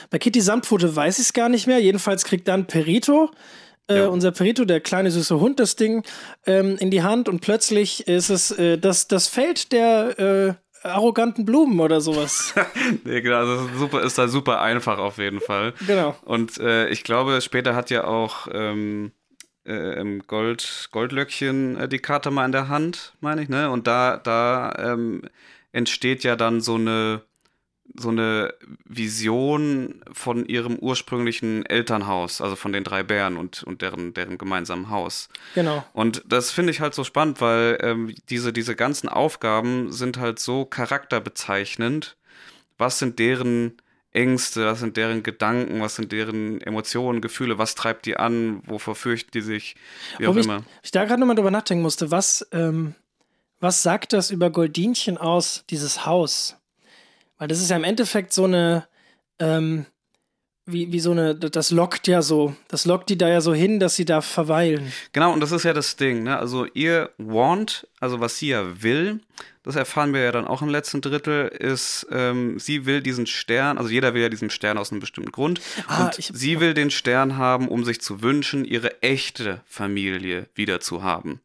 Bei Kitty Samtpfote weiß ich es gar nicht mehr. Jedenfalls kriegt dann Perito äh, ja. unser Perito, der kleine süße Hund, das Ding ähm, in die Hand und plötzlich ist es äh, das, das Feld der äh, arroganten Blumen oder sowas. nee, genau, ist, super, ist da super einfach auf jeden Fall. Genau. Und äh, ich glaube, später hat ja auch ähm, äh, Gold, Goldlöckchen äh, die Karte mal in der Hand, meine ich, ne? Und da, da ähm, entsteht ja dann so eine so eine Vision von ihrem ursprünglichen Elternhaus, also von den drei Bären und, und deren, deren gemeinsamen Haus. Genau. Und das finde ich halt so spannend, weil ähm, diese, diese ganzen Aufgaben sind halt so charakterbezeichnend. Was sind deren Ängste, was sind deren Gedanken, was sind deren Emotionen, Gefühle, was treibt die an, wovor fürchten die sich, wie auch Wo immer. Ich, ich da gerade nochmal drüber nachdenken musste, was, ähm, was sagt das über Goldinchen aus, dieses Haus? Weil das ist ja im Endeffekt so eine, ähm, wie, wie so eine, das lockt ja so, das lockt die da ja so hin, dass sie da verweilen. Genau, und das ist ja das Ding, ne? Also ihr want, also was sie ja will, das erfahren wir ja dann auch im letzten Drittel, ist, ähm, sie will diesen Stern, also jeder will ja diesen Stern aus einem bestimmten Grund. Ah, und ich, sie will den Stern haben, um sich zu wünschen, ihre echte Familie wieder zu haben.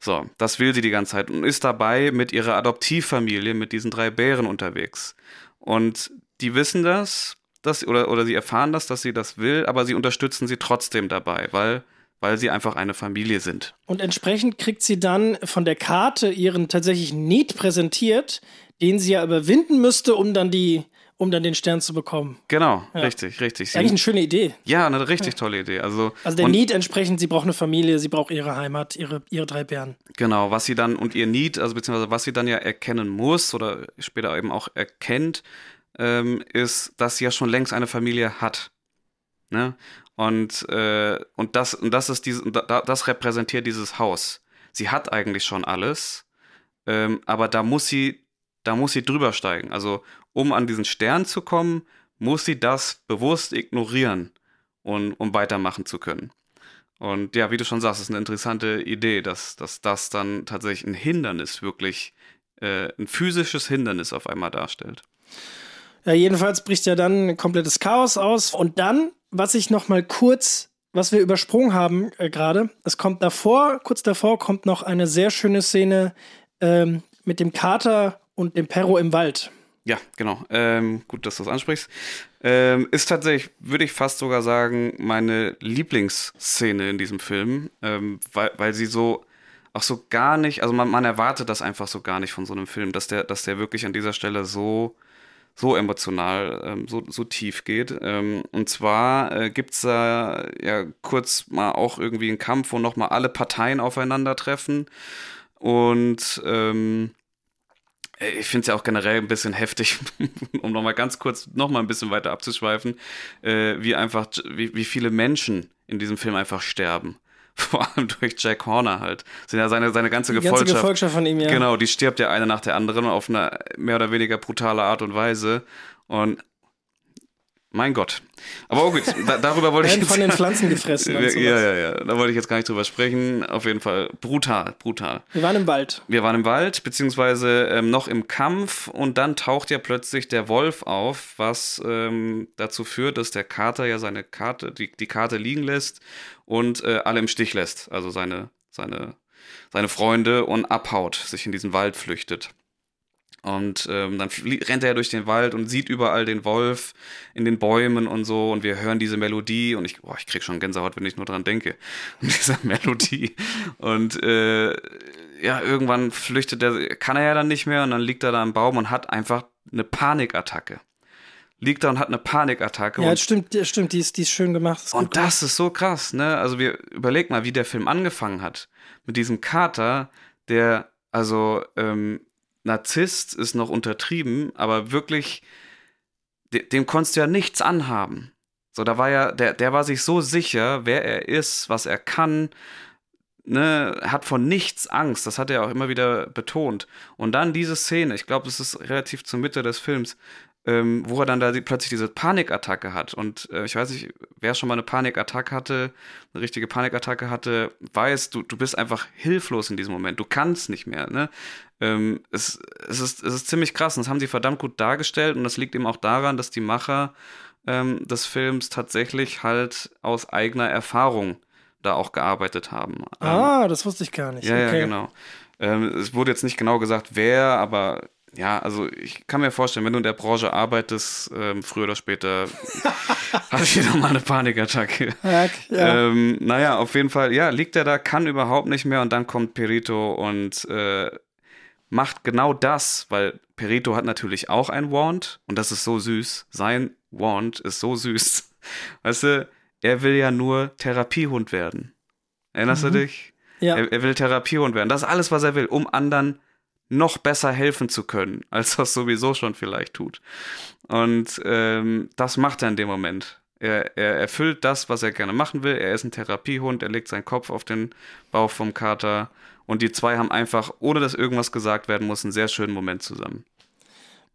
So, das will sie die ganze Zeit und ist dabei mit ihrer Adoptivfamilie, mit diesen drei Bären unterwegs. Und die wissen das, dass, oder, oder sie erfahren das, dass sie das will, aber sie unterstützen sie trotzdem dabei, weil, weil sie einfach eine Familie sind. Und entsprechend kriegt sie dann von der Karte ihren tatsächlich Need präsentiert, den sie ja überwinden müsste, um dann die um dann den Stern zu bekommen. Genau, ja. richtig, richtig. Sie, Eigentlich eine schöne Idee. Ja, eine richtig tolle Idee. Also, also der Need entsprechend, sie braucht eine Familie, sie braucht ihre Heimat, ihre, ihre drei Bären. Genau, was sie dann und ihr Need, also beziehungsweise was sie dann ja erkennen muss oder später eben auch erkennt, ähm, ist, dass sie ja schon längst eine Familie hat. Ne? Und, äh, und, das, und das ist diese, das repräsentiert dieses Haus. Sie hat eigentlich schon alles, ähm, aber da muss sie da muss sie drüber steigen. Also um an diesen Stern zu kommen, muss sie das bewusst ignorieren, und, um weitermachen zu können. Und ja, wie du schon sagst, ist eine interessante Idee, dass, dass das dann tatsächlich ein Hindernis, wirklich äh, ein physisches Hindernis auf einmal darstellt. Ja, jedenfalls bricht ja dann ein komplettes Chaos aus. Und dann, was ich noch mal kurz, was wir übersprungen haben äh, gerade, es kommt davor, kurz davor kommt noch eine sehr schöne Szene ähm, mit dem Kater und dem Perro im Wald. Ja, genau. Ähm, gut, dass du das ansprichst. Ähm, ist tatsächlich, würde ich fast sogar sagen, meine Lieblingsszene in diesem Film, ähm, weil, weil sie so auch so gar nicht, also man, man erwartet das einfach so gar nicht von so einem Film, dass der, dass der wirklich an dieser Stelle so, so emotional, ähm, so, so tief geht. Ähm, und zwar äh, gibt es da ja kurz mal auch irgendwie einen Kampf, wo nochmal alle Parteien aufeinandertreffen. Und ähm, äh, ich finde es ja auch generell ein bisschen heftig, um nochmal ganz kurz nochmal ein bisschen weiter abzuschweifen, äh, wie einfach, wie, wie viele Menschen in diesem Film einfach sterben. Vor allem durch Jack Horner halt. Sind ja seine, seine ganze Gefolgschaft. Die ganze Gefolgschaft von ihm, ja. Genau, die stirbt ja eine nach der anderen auf eine mehr oder weniger brutale Art und Weise. Und Mein Gott. Aber gut, da, darüber wollte ich jetzt... von den Pflanzen gefressen und Ja, ja, ja. Da wollte ich jetzt gar nicht drüber sprechen. Auf jeden Fall brutal, brutal. Wir waren im Wald. Wir waren im Wald, beziehungsweise ähm, noch im Kampf und dann taucht ja plötzlich der Wolf auf, was ähm, dazu führt, dass der Kater ja seine Karte, die, die Karte liegen lässt und äh, alle im Stich lässt. Also seine, seine, seine Freunde und abhaut, sich in diesen Wald flüchtet. Und ähm, dann rennt er durch den Wald und sieht überall den Wolf in den Bäumen und so. Und wir hören diese Melodie und ich, boah, ich krieg schon Gänsehaut, wenn ich nur dran denke. Und diese Melodie. Und äh, ja, irgendwann flüchtet er, kann er ja dann nicht mehr und dann liegt er da im Baum und hat einfach eine Panikattacke. Liegt da und hat eine Panikattacke. Ja, das stimmt, stimmt, die ist, die ist schön gemacht. Ist und das ist so krass, ne? Also wir überleg mal, wie der Film angefangen hat. Mit diesem Kater, der also ähm, Narzisst ist noch untertrieben, aber wirklich, dem, dem konntest du ja nichts anhaben. So, da war ja, der, der war sich so sicher, wer er ist, was er kann, ne, hat von nichts Angst. Das hat er auch immer wieder betont. Und dann diese Szene, ich glaube, es ist relativ zur Mitte des Films, ähm, wo er dann da die, plötzlich diese Panikattacke hat. Und äh, ich weiß nicht, wer schon mal eine Panikattacke hatte, eine richtige Panikattacke hatte, weiß, du, du bist einfach hilflos in diesem Moment. Du kannst nicht mehr. Ne? Ähm, es, es, ist, es ist ziemlich krass und das haben sie verdammt gut dargestellt und das liegt eben auch daran, dass die Macher ähm, des Films tatsächlich halt aus eigener Erfahrung da auch gearbeitet haben. Ah, ähm, das wusste ich gar nicht. Ja, okay. ja, genau. Ähm, es wurde jetzt nicht genau gesagt, wer, aber ja, also ich kann mir vorstellen, wenn du in der Branche arbeitest, ähm, früher oder später hast du wieder mal eine Panikattacke. Ja, ja. Ähm, naja, auf jeden Fall, ja, liegt er da, kann überhaupt nicht mehr und dann kommt Perito und äh, macht genau das, weil Perito hat natürlich auch ein Wand und das ist so süß. Sein Wand ist so süß. Weißt du, er will ja nur Therapiehund werden. Erinnerst mhm. du dich? Ja. Er, er will Therapiehund werden. Das ist alles, was er will, um anderen noch besser helfen zu können, als das sowieso schon vielleicht tut. Und ähm, das macht er in dem Moment. Er, er erfüllt das, was er gerne machen will. Er ist ein Therapiehund, er legt seinen Kopf auf den Bauch vom Kater und die zwei haben einfach, ohne dass irgendwas gesagt werden muss, einen sehr schönen Moment zusammen.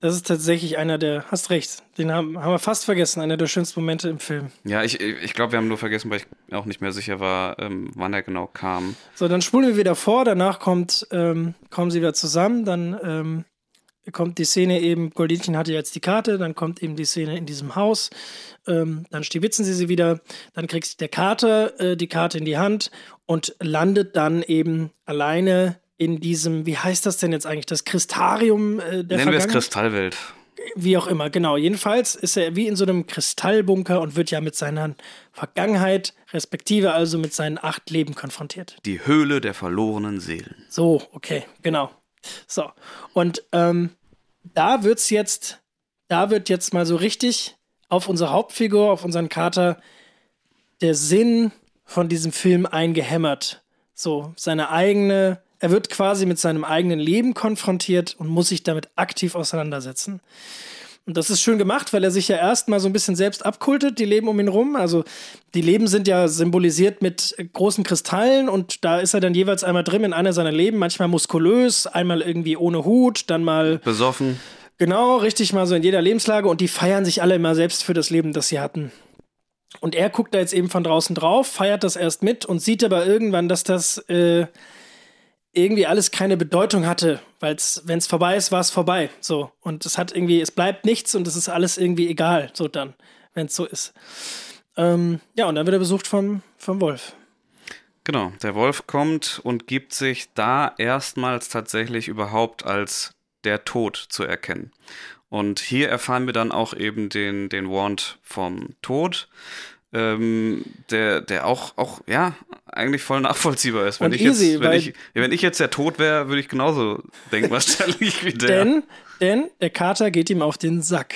Das ist tatsächlich einer der, hast recht, den haben, haben wir fast vergessen, einer der schönsten Momente im Film. Ja, ich, ich glaube, wir haben nur vergessen, weil ich auch nicht mehr sicher war, ähm, wann er genau kam. So, dann spulen wir wieder vor, danach kommt, ähm, kommen sie wieder zusammen, dann ähm, kommt die Szene eben, Goldinchen hatte jetzt die Karte, dann kommt eben die Szene in diesem Haus, ähm, dann stibitzen sie sie wieder, dann kriegt der Kater äh, die Karte in die Hand und landet dann eben alleine in diesem, wie heißt das denn jetzt eigentlich, das Kristarium äh, der Nennen wir es Kristallwelt. Wie auch immer, genau. Jedenfalls ist er wie in so einem Kristallbunker und wird ja mit seiner Vergangenheit, respektive also mit seinen acht Leben konfrontiert. Die Höhle der verlorenen Seelen. So, okay, genau. So. Und ähm, da wird's jetzt, da wird jetzt mal so richtig auf unsere Hauptfigur, auf unseren Kater, der Sinn von diesem Film eingehämmert. So, seine eigene er wird quasi mit seinem eigenen Leben konfrontiert und muss sich damit aktiv auseinandersetzen. Und das ist schön gemacht, weil er sich ja erstmal so ein bisschen selbst abkultet, die Leben um ihn rum. Also die Leben sind ja symbolisiert mit großen Kristallen und da ist er dann jeweils einmal drin in einer seiner Leben, manchmal muskulös, einmal irgendwie ohne Hut, dann mal besoffen. Genau, richtig mal so in jeder Lebenslage und die feiern sich alle immer selbst für das Leben, das sie hatten. Und er guckt da jetzt eben von draußen drauf, feiert das erst mit und sieht aber irgendwann, dass das äh, irgendwie alles keine Bedeutung hatte, weil wenn es vorbei ist, war es vorbei. So. Und es hat irgendwie, es bleibt nichts und es ist alles irgendwie egal, so dann, wenn es so ist. Ähm, ja, und dann wird er besucht vom, vom Wolf. Genau, der Wolf kommt und gibt sich da erstmals tatsächlich überhaupt als der Tod zu erkennen. Und hier erfahren wir dann auch eben den, den Wand vom Tod ähm, der, der auch, auch, ja, eigentlich voll nachvollziehbar ist. Wenn, ich, easy, jetzt, wenn, ich, wenn ich jetzt der Tod wäre, würde ich genauso denken, wahrscheinlich wie der. Denn, denn der Kater geht ihm auf den Sack.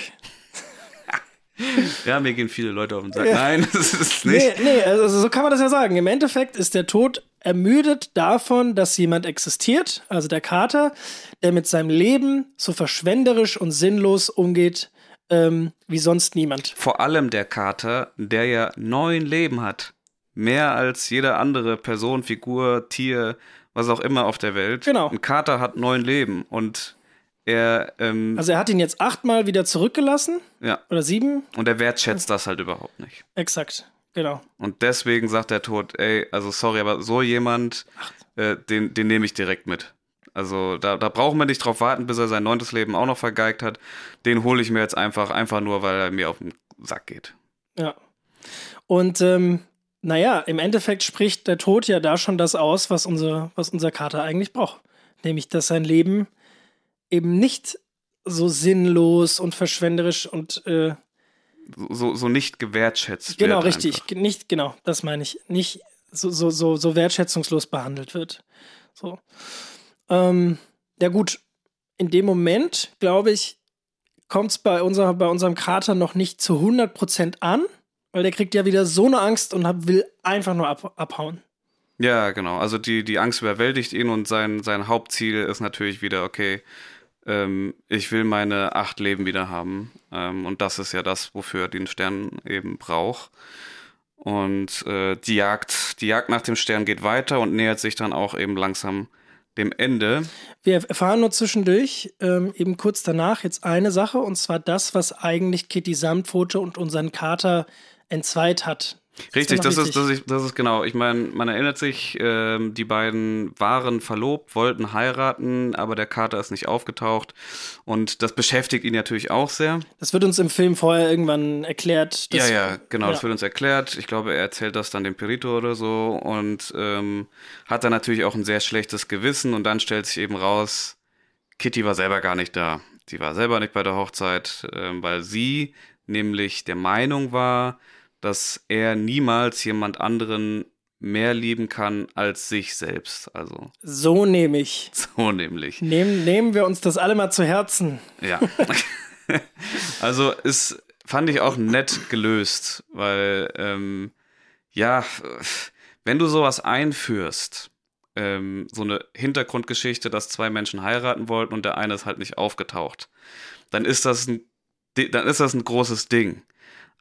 ja, mir gehen viele Leute auf den Sack. Ja. Nein, das ist nicht. Nee, nee, also so kann man das ja sagen. Im Endeffekt ist der Tod ermüdet davon, dass jemand existiert, also der Kater, der mit seinem Leben so verschwenderisch und sinnlos umgeht, ähm, wie sonst niemand. Vor allem der Kater, der ja neun Leben hat. Mehr als jede andere Person, Figur, Tier, was auch immer auf der Welt. Genau. Ein Kater hat neun Leben und er. Ähm, Also er hat ihn jetzt achtmal wieder zurückgelassen. Ja. Oder sieben. Und er wertschätzt das halt überhaupt nicht. Exakt. Genau. Und deswegen sagt der Tod, ey, also sorry, aber so jemand, äh, den, den nehme ich direkt mit. Also da, da brauchen wir nicht drauf warten, bis er sein neuntes Leben auch noch vergeigt hat. Den hole ich mir jetzt einfach, einfach nur, weil er mir auf den Sack geht. Ja. Und ähm, naja, im Endeffekt spricht der Tod ja da schon das aus, was unser, was unser Kater eigentlich braucht. Nämlich, dass sein Leben eben nicht so sinnlos und verschwenderisch und äh, So, so nicht gewertschätzt genau wird richtig, einfach. Ge- nicht genau, das meine ich, nicht so so so so wertschätzungslos behandelt wird. So. Ähm, ja gut, in dem Moment, glaube ich, kommt es bei, unser, bei unserem Krater noch nicht zu 100% an, weil der kriegt ja wieder so eine Angst und will einfach nur ab, abhauen. Ja, genau. Also die, die Angst überwältigt ihn und sein, sein Hauptziel ist natürlich wieder, okay, ähm, ich will meine acht Leben wieder haben. Ähm, und das ist ja das, wofür er den Stern eben braucht. Und äh, die Jagd, die Jagd nach dem Stern geht weiter und nähert sich dann auch eben langsam dem Ende. Wir erfahren nur zwischendurch, ähm, eben kurz danach, jetzt eine Sache, und zwar das, was eigentlich Kitty Samtpfote und unseren Kater entzweit hat. Richtig, das ist, wichtig. das ist, das ist genau. Ich meine, man erinnert sich, ähm, die beiden waren verlobt, wollten heiraten, aber der Kater ist nicht aufgetaucht. Und das beschäftigt ihn natürlich auch sehr. Das wird uns im Film vorher irgendwann erklärt. Ja, ja, genau, das ja. wird uns erklärt. Ich glaube, er erzählt das dann dem Perito oder so und ähm, hat dann natürlich auch ein sehr schlechtes Gewissen und dann stellt sich eben raus, Kitty war selber gar nicht da. Sie war selber nicht bei der Hochzeit, ähm, weil sie nämlich der Meinung war, dass er niemals jemand anderen mehr lieben kann als sich selbst. Also So nehme ich. so nämlich. Nehmen, nehmen wir uns das alle mal zu Herzen. Ja. also ist, fand ich auch nett gelöst, weil, ähm, ja, wenn du sowas einführst, ähm, so eine Hintergrundgeschichte, dass zwei Menschen heiraten wollten und der eine ist halt nicht aufgetaucht, dann ist das ein, dann ist das ein großes Ding.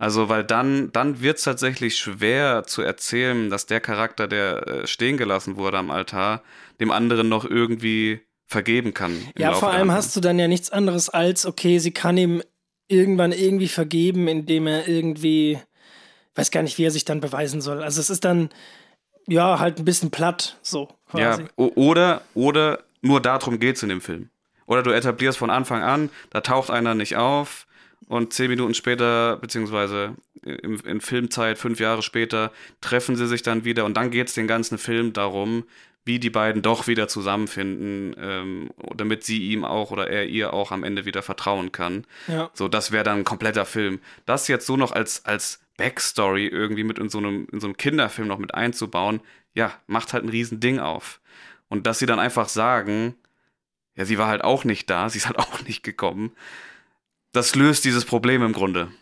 Also, weil dann, dann wird es tatsächlich schwer zu erzählen, dass der Charakter, der äh, stehen gelassen wurde am Altar, dem anderen noch irgendwie vergeben kann. Ja, vor allem hast du dann ja nichts anderes als, okay, sie kann ihm irgendwann irgendwie vergeben, indem er irgendwie, weiß gar nicht, wie er sich dann beweisen soll. Also es ist dann, ja, halt ein bisschen platt, so quasi. Ja, oder, oder nur darum geht's in dem Film. Oder du etablierst von Anfang an, da taucht einer nicht auf und zehn Minuten später, beziehungsweise in, in Filmzeit, fünf Jahre später, treffen sie sich dann wieder und dann geht's den ganzen Film darum, wie die beiden doch wieder zusammenfinden, ähm, damit sie ihm auch oder er ihr auch am Ende wieder vertrauen kann. Ja. So, das wäre dann ein kompletter Film. Das jetzt so noch als, als Backstory irgendwie mit in so, einem, in so einem Kinderfilm noch mit einzubauen, ja, macht halt ein Riesending auf. Und dass sie dann einfach sagen, ja, sie war halt auch nicht da, sie ist halt auch nicht gekommen, das löst dieses Problem im Grunde.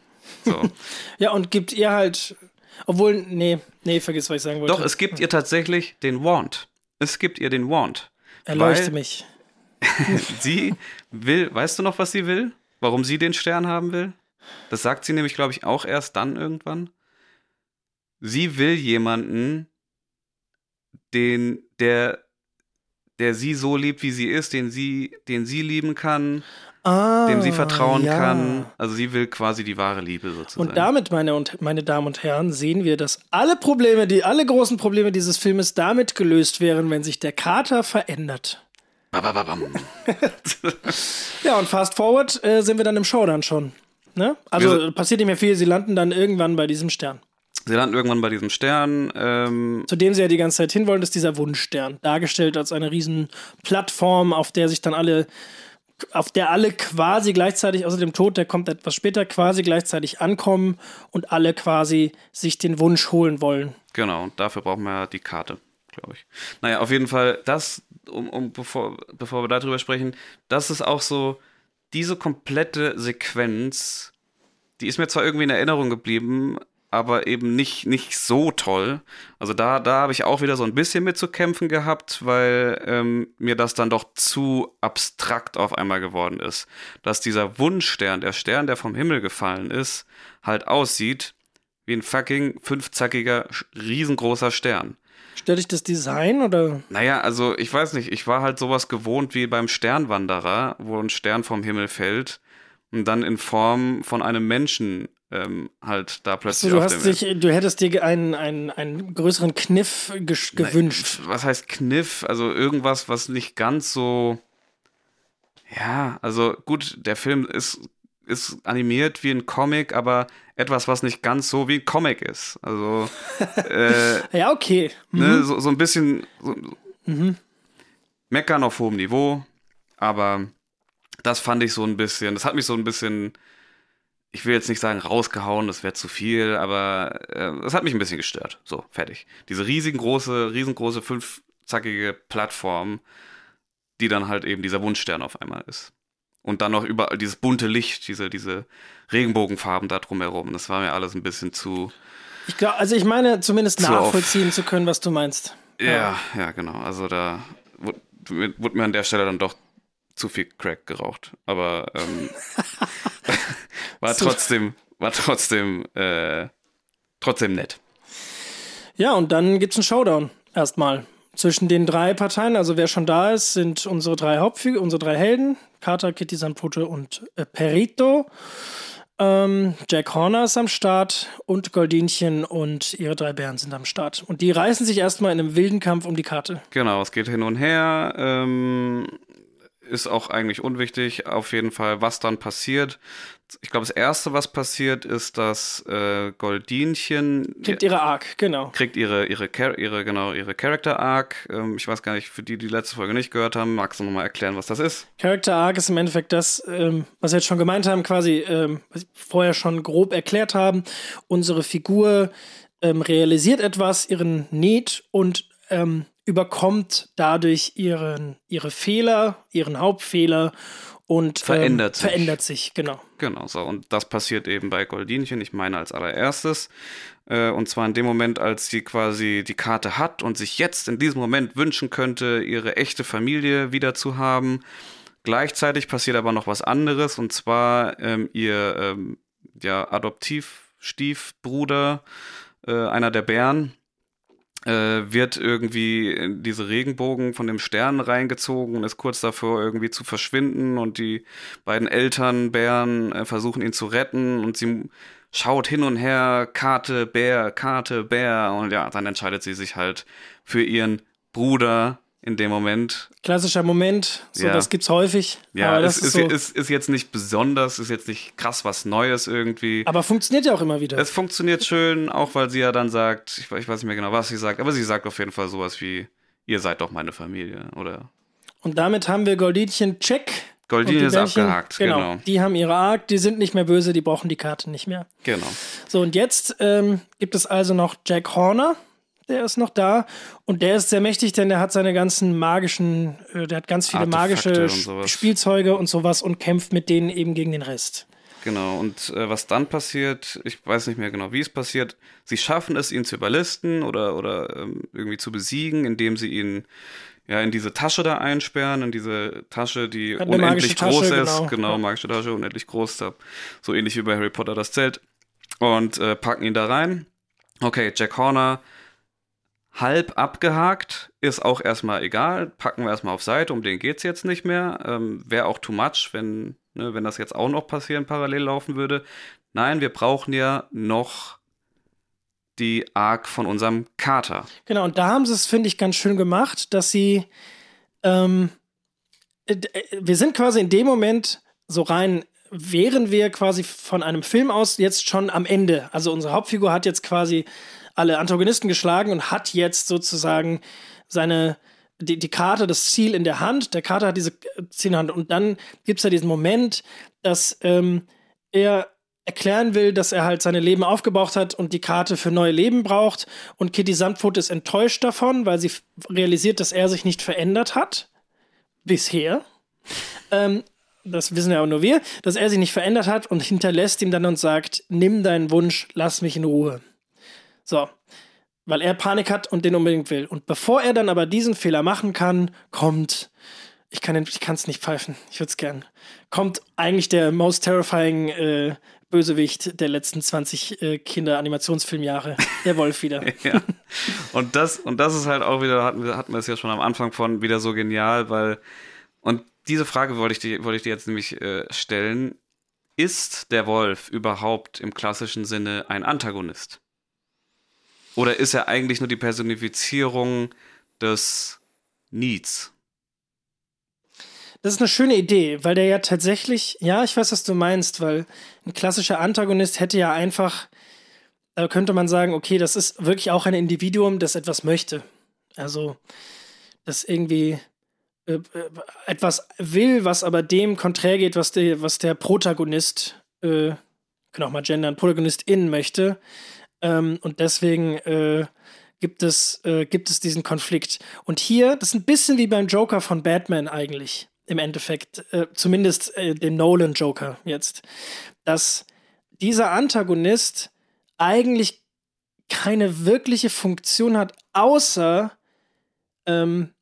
So. Ja, und gibt ihr halt, obwohl, nee, nee, vergiss, was ich sagen wollte. Doch, es gibt ihr tatsächlich den Wand. Es gibt ihr den Wand. Erleuchte mich. Sie will, weißt du noch, was sie will? Warum sie den Stern haben will? Das sagt sie nämlich, glaube ich, auch erst dann irgendwann. Sie will jemanden, den, der, der sie so liebt, wie sie ist, den sie, den sie lieben kann, Ah, dem sie vertrauen ja. kann. Also sie will quasi die wahre Liebe sozusagen. Und damit, meine, und, meine Damen und Herren, sehen wir, dass alle Probleme, die alle großen Probleme dieses Filmes damit gelöst wären, wenn sich der Kater verändert. Ja, und fast forward äh, sind wir dann im Showdown schon. Ne? Also Wir passiert nicht mehr viel, sie landen dann irgendwann bei diesem Stern. Sie landen irgendwann bei diesem Stern. Ähm, Zu dem sie ja die ganze Zeit hinwollen, ist dieser Wunschstern. Dargestellt als eine riesen Plattform, auf der sich dann alle, auf der alle quasi gleichzeitig, außer dem Tod, der kommt etwas später, quasi gleichzeitig ankommen und alle quasi sich den Wunsch holen wollen. Genau, und dafür brauchen wir die Karte, glaube ich. Naja, auf jeden Fall, das, um, um, bevor, bevor wir darüber sprechen, das ist auch so, diese komplette Sequenz, die ist mir zwar irgendwie in Erinnerung geblieben, aber eben nicht, nicht so toll. Also da, da habe ich auch wieder so ein bisschen mit zu kämpfen gehabt, weil ähm, mir das dann doch zu abstrakt auf einmal geworden ist. Dass dieser Wunschstern, der Stern, der vom Himmel gefallen ist, halt aussieht wie ein fucking fünfzackiger, riesengroßer Stern. Stört dich das Design oder? Naja, also ich weiß nicht, ich war halt sowas gewohnt wie beim Sternwanderer, wo ein Stern vom Himmel fällt und dann in Form von einem Menschen ähm, halt da plötzlich so, du, hast dich, du hättest dir einen, einen, einen größeren Kniff gesch- gewünscht. Was heißt Kniff? Also irgendwas, was nicht ganz so. Ja, also gut, der Film ist, ist animiert wie ein Comic, aber etwas, was nicht ganz so wie ein Comic ist. Also äh, Ja, okay. Mhm. ne, so, so ein bisschen so, meckern auf hohem Niveau, aber das fand ich so ein bisschen, das hat mich so ein bisschen, ich will jetzt nicht sagen rausgehauen, das wäre zu viel, aber äh, das hat mich ein bisschen gestört. So, fertig. Diese riesengroße, riesengroße fünfzackige Plattform, die dann halt eben dieser Wunschstern auf einmal ist. Und dann noch überall dieses bunte Licht, diese, diese Regenbogenfarben da drumherum. Das war mir alles ein bisschen zu. Ich glaube, also ich meine zumindest Zu auf- nachvollziehen zu können, was du meinst. Ja, ja, genau. Also da wurde, wurde mir an der Stelle dann doch zu viel Crack geraucht. Aber ähm, war trotzdem, war trotzdem, äh, trotzdem nett. Ja, und dann gibt's einen Showdown erstmal. Zwischen den drei Parteien, also wer schon da ist, sind unsere drei Hauptfiguren, unsere drei Helden, Carter, Kitty Sanpute und äh, Perito. Ähm, Jack Horner ist am Start und Goldinchen und ihre drei Bären sind am Start. Und die reißen sich erstmal in einem wilden Kampf um die Karte. Genau, es geht hin und her. Ähm, ist auch eigentlich unwichtig. Auf jeden Fall, was dann passiert. Ich glaube, das Erste, was passiert, ist, dass äh, Goldinchen Kriegt ihre Arc, genau. kriegt ihre ihre Char- ihre genau ihre Character Arc. Ähm, ich weiß gar nicht, für die die letzte Folge nicht gehört haben, magst du noch mal erklären, was das ist? Character Arc ist im Endeffekt das, ähm, was wir jetzt schon gemeint haben, quasi, ähm, was wir vorher schon grob erklärt haben. Unsere Figur ähm, realisiert etwas, ihren Need und ähm, überkommt dadurch ihren, ihre Fehler, ihren Hauptfehler und ähm, Verändert sich. verändert sich, genau. Genau, so. Und das passiert eben bei Goldinchen, ich meine als allererstes. Äh, und zwar in dem Moment, als sie quasi die Karte hat und sich jetzt in diesem Moment wünschen könnte, ihre echte Familie wieder zu haben. Gleichzeitig passiert aber noch was anderes, und zwar ähm, ihr ähm, ja, Adoptivstiefbruder, äh, einer der Bären, wird irgendwie diese Regenbogen von dem Stern reingezogen und ist kurz davor irgendwie zu verschwinden. Und die beiden Eltern Bären äh, versuchen ihn zu retten. Und sie schaut hin und her, Karte, Bär, Karte, Bär. Und ja, dann entscheidet sie sich halt für ihren Bruder in dem Moment. Klassischer Moment, so Ja. das gibt's häufig. Ja, aber das ist, ist so. ist, ist jetzt nicht besonders, ist jetzt nicht krass was Neues irgendwie. aber funktioniert ja auch immer wieder. Es funktioniert schön, auch weil sie ja dann sagt, ich, ich weiß nicht mehr genau, was sie sagt, aber sie sagt auf jeden Fall sowas wie, ihr seid doch meine Familie, oder? Und damit haben wir Goldinchen check. Goldin Und die ist Bärchen, abgehakt, genau. genau. Die haben ihre Arc, die sind nicht mehr böse, die brauchen die Karte nicht mehr. Genau. So, und jetzt ähm, gibt es also noch Jack Horner, der ist noch da. Und der ist sehr mächtig, denn der hat seine ganzen magischen, äh, der hat ganz viele Artefakte magische und. Spielzeuge und sowas und kämpft mit denen eben gegen den Rest. Genau, und äh, was dann passiert, ich weiß nicht mehr genau, wie es passiert, sie schaffen es, ihn zu überlisten oder, oder ähm, irgendwie zu besiegen, indem sie ihn ja in diese Tasche da einsperren, in diese Tasche, die eine unendlich groß Tasche, ist. genau. Genau, magische Tasche, unendlich groß, so ähnlich wie bei Harry Potter das Zelt. Und äh, packen ihn da rein. Okay, Jack Horner halb abgehakt, ist auch erstmal egal, packen wir erstmal auf Seite, um den geht's jetzt nicht mehr. Ähm, Wäre auch too much, wenn, ne, wenn das jetzt auch noch passieren, parallel laufen würde. Nein, wir brauchen ja noch die Arc von unserem Kater. Genau, und da haben sie es, finde ich, ganz schön gemacht, dass sie, ähm, äh, äh, wir sind quasi in dem Moment so rein, wären wir quasi von einem Film aus jetzt schon am Ende. Also unsere Hauptfigur hat jetzt quasi alle Antagonisten geschlagen und hat jetzt sozusagen seine, die, die Karte, das Ziel in der Hand. Der Kater hat diese äh, Ziel in der Hand. Und dann gibt es ja diesen Moment, dass ähm, er erklären will, dass er halt seine Leben aufgebraucht hat und die Karte für neue Leben braucht. Und Kitty Sandpfote ist enttäuscht davon, weil sie realisiert, dass er sich nicht verändert hat. Bisher. Ähm, das wissen ja aber nur wir, dass er sich nicht verändert hat und hinterlässt ihm dann und sagt, nimm deinen Wunsch, lass mich in Ruhe. So. Weil er Panik hat und den unbedingt will. Und bevor er dann aber diesen Fehler machen kann, kommt, ich kann es nicht pfeifen, ich würde es gern, kommt eigentlich der most terrifying äh, Bösewicht der letzten 20 äh, Kinder-Animationsfilmjahre, der Wolf wieder. ja. Und das, und das ist halt auch wieder, hatten wir, hatten wir es ja schon am Anfang von, wieder so genial, weil, und diese Frage wollte ich dir, ich dir jetzt nämlich äh, stellen. Ist der Wolf überhaupt im klassischen Sinne ein Antagonist? Oder ist er eigentlich nur die Personifizierung des Needs? Das ist eine schöne Idee, weil der ja tatsächlich, ja, ich weiß, was du meinst, weil ein klassischer Antagonist hätte ja einfach, da könnte man sagen, okay, das ist wirklich auch ein Individuum, das etwas möchte. Also, das irgendwie äh, äh, etwas will, was aber dem konträr geht, was der, was der Protagonist, äh, kann auch mal gendern, Protagonistin möchte. Ähm, und deswegen äh, gibt, es, äh, gibt es diesen Konflikt. Und hier, das ist ein bisschen wie beim Joker von Batman eigentlich im Endeffekt, äh, zumindest äh, dem Nolan Joker jetzt, dass dieser Antagonist eigentlich keine wirkliche Funktion hat, außer ähm,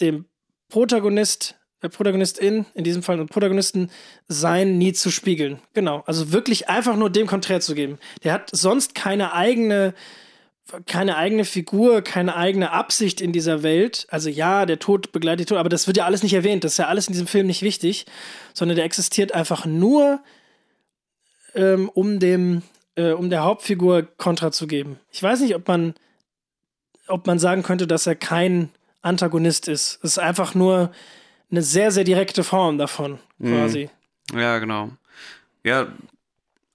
dem Protagonist, der Protagonistin, in diesem Fall und Protagonisten, sein nie zu spiegeln. Genau. Also wirklich einfach nur dem konträr zu geben. Der hat sonst keine eigene keine eigene Figur, keine eigene Absicht in dieser Welt. Also ja, der Tod begleitet den Tod, aber das wird ja alles nicht erwähnt. Das ist ja alles in diesem Film nicht wichtig, sondern der existiert einfach nur, ähm, um dem, äh, um der Hauptfigur Kontra zu geben. Ich weiß nicht, ob man, ob man sagen könnte, dass er kein Antagonist ist. Es ist einfach nur eine sehr, sehr direkte Form davon, mhm. quasi. Ja, genau. Ja,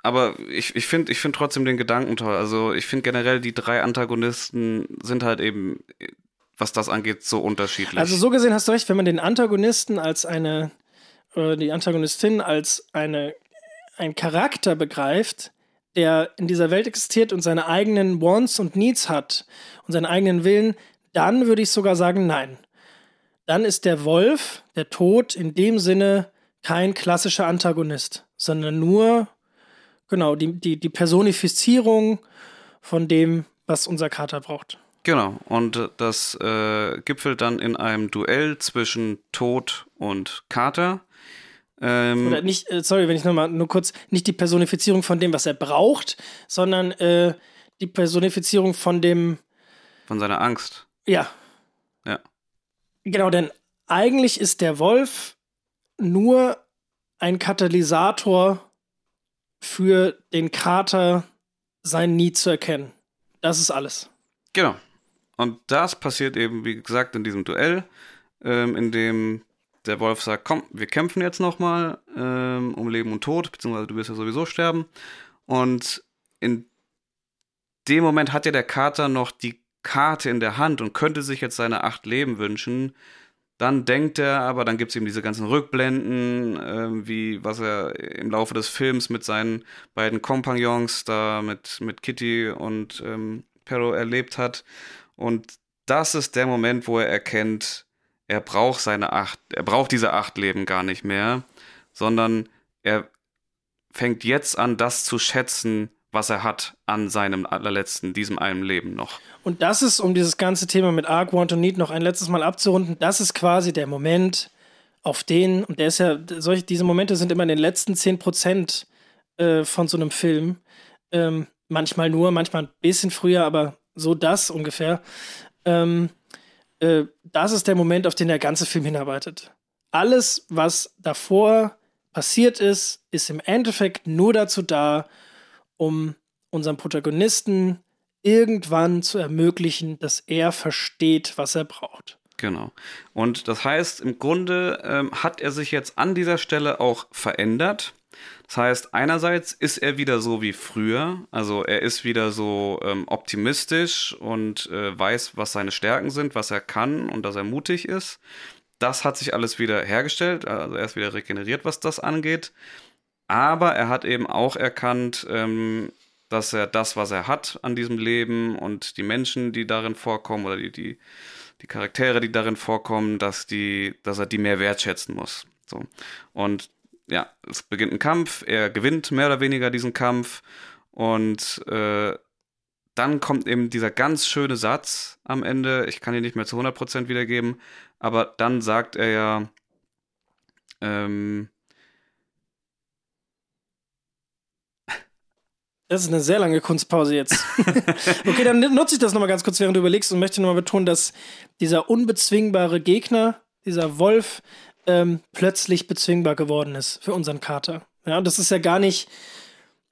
aber ich, ich finde ich find trotzdem den Gedanken toll. Also ich finde generell, die drei Antagonisten sind halt eben, was das angeht, so unterschiedlich. Also so gesehen hast du recht, wenn man den Antagonisten als eine, oder die Antagonistin als eine, ein Charakter begreift, der in dieser Welt existiert und seine eigenen Wants und Needs hat und seinen eigenen Willen, dann würde ich sogar sagen, nein. Dann ist der Wolf, der Tod, in dem Sinne kein klassischer Antagonist, sondern nur Genau, die, die, die Personifizierung von dem, was unser Kater braucht. Genau, und das äh, gipfelt dann in einem Duell zwischen Tod und Kater. Ähm, Oder nicht, äh, sorry, wenn ich nochmal nur kurz, nicht die Personifizierung von dem, was er braucht, sondern äh, die Personifizierung von dem. Von seiner Angst. Ja. Ja. Genau, denn eigentlich ist der Wolf nur ein Katalysator für den Kater sein Nie zu erkennen. Das ist alles. Genau. Und das passiert eben, wie gesagt, in diesem Duell, ähm, in dem der Wolf sagt, komm, wir kämpfen jetzt nochmal ähm, um Leben und Tod, beziehungsweise du wirst ja sowieso sterben. Und in dem Moment hat ja der Kater noch die Karte in der Hand und könnte sich jetzt seine acht Leben wünschen. Dann denkt er, aber dann gibt es eben diese ganzen Rückblenden, äh, wie was er im Laufe des Films mit seinen beiden Kompagnons da mit, mit Kitty und ähm, Perro erlebt hat. Und das ist der Moment, wo er erkennt, er braucht seine acht, er braucht diese acht Leben gar nicht mehr, sondern er fängt jetzt an, das zu schätzen, was er hat an seinem allerletzten, diesem einen Leben noch. Und das ist, um dieses ganze Thema mit Arc, Want und Need noch ein letztes Mal abzurunden, das ist quasi der Moment, auf den, und der ist ja, solche, diese Momente sind immer in den letzten 10% äh, von so einem Film. Ähm, manchmal nur, manchmal ein bisschen früher, aber so das ungefähr. Ähm, äh, das ist der Moment, auf den der ganze Film hinarbeitet. Alles, was davor passiert ist, ist im Endeffekt nur dazu da, um unserem Protagonisten irgendwann zu ermöglichen, dass er versteht, was er braucht. Genau. Und das heißt, im Grunde ähm, hat er sich jetzt an dieser Stelle auch verändert. Das heißt, einerseits ist er wieder so wie früher, also er ist wieder so ähm, optimistisch und äh, weiß, was seine Stärken sind, was er kann und dass er mutig ist. Das hat sich alles wieder hergestellt, also er ist wieder regeneriert, was das angeht. Aber er hat eben auch erkannt, ähm, dass er das, was er hat an diesem Leben und die Menschen, die darin vorkommen oder die, die, die Charaktere, die darin vorkommen, dass, die, dass er die mehr wertschätzen muss. So. Und ja, es beginnt ein Kampf, er gewinnt mehr oder weniger diesen Kampf und äh, dann kommt eben dieser ganz schöne Satz am Ende, ich kann ihn nicht mehr zu 100% wiedergeben, aber dann sagt er ja, ähm, Das ist eine sehr lange Kunstpause jetzt. okay, dann nutze ich das nochmal ganz kurz, während du überlegst und möchte nochmal betonen, dass dieser unbezwingbare Gegner, dieser Wolf, ähm, plötzlich bezwingbar geworden ist für unseren Kater. Ja, und das ist ja gar nicht,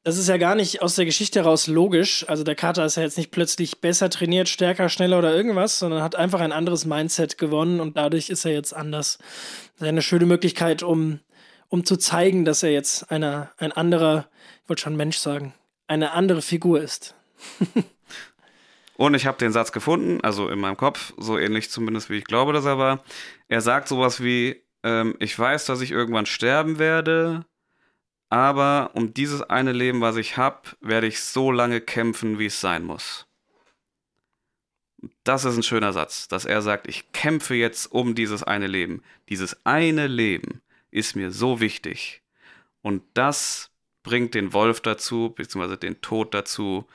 das ist ja gar nicht aus der Geschichte heraus logisch. Also der Kater ist ja jetzt nicht plötzlich besser trainiert, stärker, schneller oder irgendwas, sondern hat einfach ein anderes Mindset gewonnen und dadurch ist er jetzt anders. Das ist eine schöne Möglichkeit, um, um zu zeigen, dass er jetzt einer, ein anderer, ich wollte schon Mensch sagen, eine andere Figur ist. Und ich habe den Satz gefunden, also in meinem Kopf, so ähnlich zumindest wie ich glaube, dass er war. Er sagt sowas wie, ähm, ich weiß, dass ich irgendwann sterben werde, aber um dieses eine Leben, was ich habe, werde ich so lange kämpfen, wie es sein muss. Das ist ein schöner Satz, dass er sagt, ich kämpfe jetzt um dieses eine Leben. Dieses eine Leben ist mir so wichtig. Und das bringt den Wolf dazu, beziehungsweise den Tod dazu,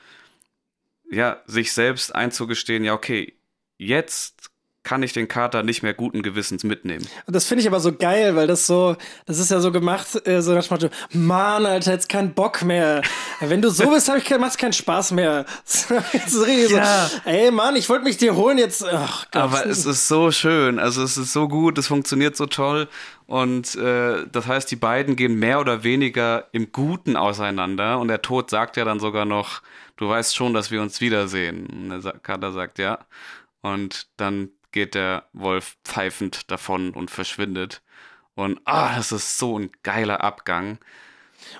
ja, sich selbst einzugestehen, ja, okay, jetzt kann ich den Kater nicht mehr guten Gewissens mitnehmen. Und das finde ich aber so geil, weil das so, das ist ja so gemacht, äh, so nach Motto, Mann, Alter, jetzt kein Bock mehr. Wenn du so bist, ich macht's keinen Spaß mehr. das ist richtig ja. so, ey Mann, ich wollte mich dir holen jetzt. Ach. Aber es ist so schön, also es ist so gut, es funktioniert so toll und äh, das heißt, die beiden gehen mehr oder weniger im Guten auseinander und der Tod sagt ja dann sogar noch, du weißt schon, dass wir uns wiedersehen. Und der Kater sagt ja. Und dann geht der Wolf pfeifend davon und verschwindet. Und ah, das ist so ein geiler Abgang.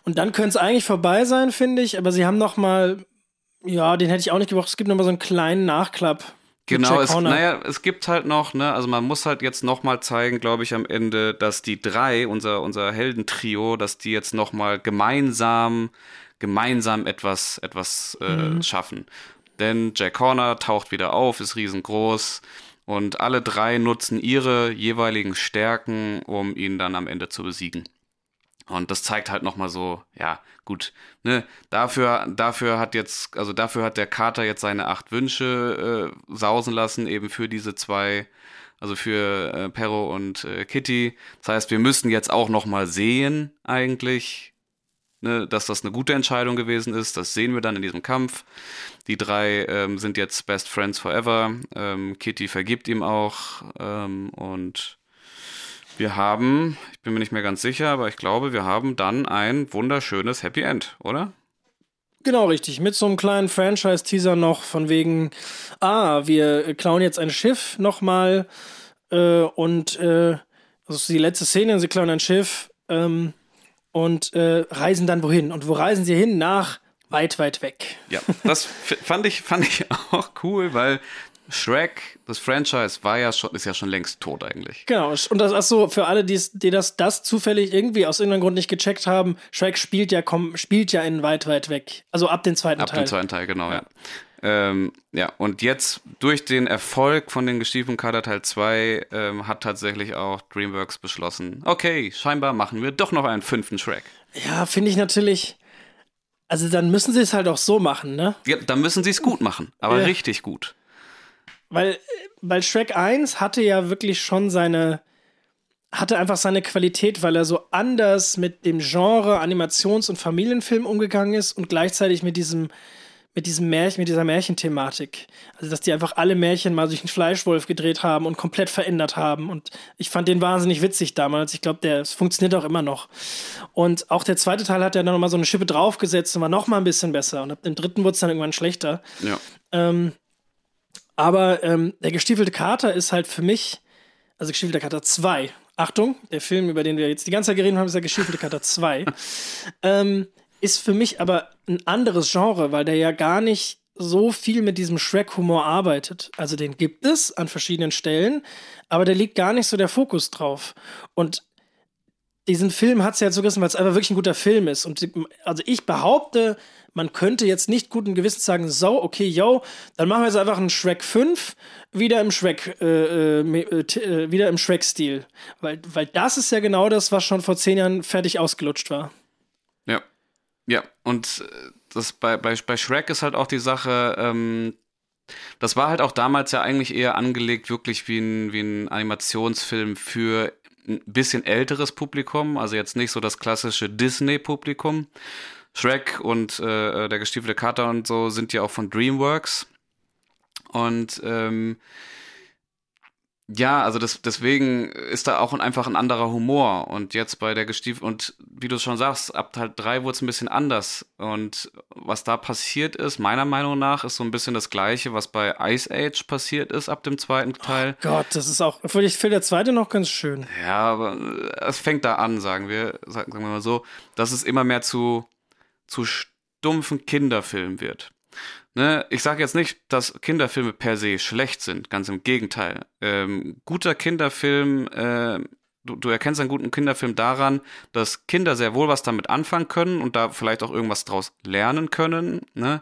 Und dann könnte es eigentlich vorbei sein, finde ich, aber sie haben noch mal, ja, den hätte ich auch nicht gebraucht. Es gibt noch mal so einen kleinen Nachklapp. Genau, es, naja, es gibt halt noch, ne, also man muss halt jetzt noch mal zeigen, glaube ich, am Ende, dass die drei, unser, unser Heldentrio, dass die jetzt noch mal gemeinsam, gemeinsam etwas, etwas äh, mhm. schaffen. Denn Jack Horner taucht wieder auf, ist riesengroß, und alle drei nutzen ihre jeweiligen Stärken, um ihn dann am Ende zu besiegen. Und das zeigt halt nochmal so, ja, gut, ne, dafür, dafür hat jetzt, also dafür hat der Kater jetzt seine acht Wünsche äh, sausen lassen, eben für diese zwei, also für äh, Perro und äh, Kitty. Das heißt, wir müssen jetzt auch nochmal sehen, eigentlich, ne, dass das eine gute Entscheidung gewesen ist. Das sehen wir dann in diesem Kampf. Die drei ähm, sind jetzt Best Friends Forever. Ähm, Kitty vergibt ihm auch. Ähm, und wir haben, ich bin mir nicht mehr ganz sicher, aber ich glaube, wir haben dann ein wunderschönes Happy End, oder? Genau, richtig. Mit so einem kleinen Franchise-Teaser noch von wegen, ah, wir klauen jetzt ein Schiff nochmal äh, und äh, das ist die letzte Szene, sie klauen ein Schiff ähm, und äh, reisen dann wohin? Und wo reisen sie hin? Nach weit, weit weg. Ja, das fand ich, fand ich auch cool, weil Shrek, das Franchise, war ja schon, ist ja schon längst tot eigentlich. Genau, und das ist so für alle, die, die das, das zufällig irgendwie aus irgendeinem Grund nicht gecheckt haben, Shrek spielt ja, komm, spielt ja in weit, weit weg. Also ab dem zweiten ab Teil. Ab dem zweiten Teil, genau, ja. ja. Ähm, ja, und jetzt durch den Erfolg von den gestiefelten Kader Teil 2 ähm, hat tatsächlich auch DreamWorks beschlossen, okay, scheinbar machen wir doch noch einen fünften Shrek. Ja, finde ich natürlich. Also dann müssen sie es halt auch so machen, ne? Ja, dann müssen sie es gut machen, aber ja. richtig gut. Weil, weil Shrek 1 hatte ja wirklich schon seine, hatte einfach seine Qualität, weil er so anders mit dem Genre Animations- und Familienfilm umgegangen ist und gleichzeitig mit diesem mit diesem Märchen, mit dieser Märchenthematik. Also, dass die einfach alle Märchen mal durch einen Fleischwolf gedreht haben und komplett verändert haben. Und ich fand den wahnsinnig witzig damals. Ich glaube, der funktioniert auch immer noch. Und auch der zweite Teil hat ja dann nochmal so eine Schippe draufgesetzt und war nochmal ein bisschen besser. Und ab dem dritten wurde es dann irgendwann schlechter. Ja. Ähm, aber ähm, der gestiefelte Kater ist halt für mich, also gestiefelter Kater 2. Achtung, der Film, über den wir jetzt die ganze Zeit geredet haben, ist der gestiefelte Kater 2. ähm, ist für mich aber ein anderes Genre, weil der ja gar nicht so viel mit diesem Shrek-Humor arbeitet. Also den gibt es an verschiedenen Stellen, aber der liegt gar nicht so der Fokus drauf. Und diesen Film hat es ja so gerissen, weil es einfach wirklich ein guter Film ist. Und also ich behaupte, man könnte jetzt nicht guten Gewissens sagen, so, okay, yo, dann machen wir jetzt einfach einen Shrek 5 wieder im Shrek, äh, äh, äh, wieder im Shrek-Stil. Weil, weil das ist ja genau das, was schon vor zehn Jahren fertig ausgelutscht war. Ja. Und äh, das bei, bei, bei Shrek ist halt auch die Sache, ähm, das war halt auch damals ja eigentlich eher angelegt, wirklich wie ein, wie ein Animationsfilm für ein bisschen älteres Publikum, also jetzt nicht so das klassische Disney-Publikum. Shrek und äh, der gestiefelte Kater und so sind ja auch von DreamWorks. Und ähm, ja, also das, deswegen ist da auch einfach ein anderer Humor. Und jetzt bei der Gestiefel, und wie du schon sagst, ab Teil 3 wurde es ein bisschen anders. Und was da passiert ist, meiner Meinung nach, ist so ein bisschen das Gleiche, was bei Ice Age passiert ist ab dem zweiten Teil. Oh Gott, das ist auch, ich finde der zweite noch ganz schön. Ja, aber es fängt da an, sagen wir, sagen wir mal so, dass es immer mehr zu, zu stumpfen Kinderfilmen wird. Ne, ich sage jetzt nicht, dass Kinderfilme per se schlecht sind, ganz im Gegenteil. Ähm, guter Kinderfilm, äh, du, du erkennst einen guten Kinderfilm daran, dass Kinder sehr wohl was damit anfangen können und da vielleicht auch irgendwas draus lernen können. Ne?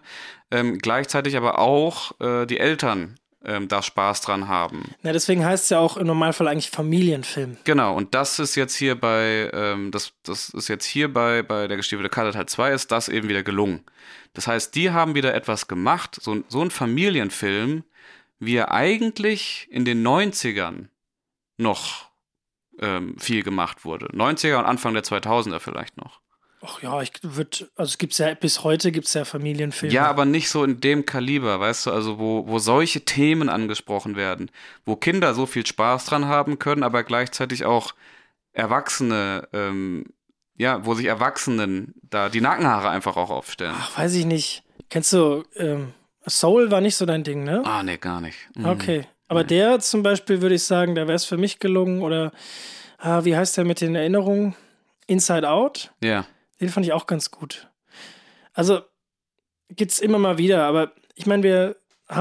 Ähm, gleichzeitig aber auch äh, die Eltern ähm, da Spaß dran haben. Ja, deswegen heißt es ja auch im Normalfall eigentlich Familienfilm. Genau, und das ist jetzt hier bei, ähm, das, das ist jetzt hier bei, bei der gestiefelte Kater Teil 2 ist das eben wieder gelungen. Das heißt, die haben wieder etwas gemacht, so, so ein Familienfilm, wie er eigentlich in den 90ern noch ähm, viel gemacht wurde. 90er und Anfang der 2000er vielleicht noch. Ach ja, ich würde, also es gibt ja bis heute gibt es ja Familienfilme. Ja, aber nicht so in dem Kaliber, weißt du, also wo, wo solche Themen angesprochen werden, wo Kinder so viel Spaß dran haben können, aber gleichzeitig auch Erwachsene, ähm, ja, wo sich Erwachsenen da die Nackenhaare einfach auch aufstellen. Ach, weiß ich nicht. Kennst du, ähm, Soul war nicht so dein Ding, ne? Ah, nee, gar nicht. Mhm. Okay. Aber nee. der zum Beispiel würde ich sagen, da wäre es für mich gelungen oder, ah, wie heißt der mit den Erinnerungen? Inside Out? Ja. Den fand ich auch ganz gut. Also gibt's immer mal wieder, aber ich meine, wir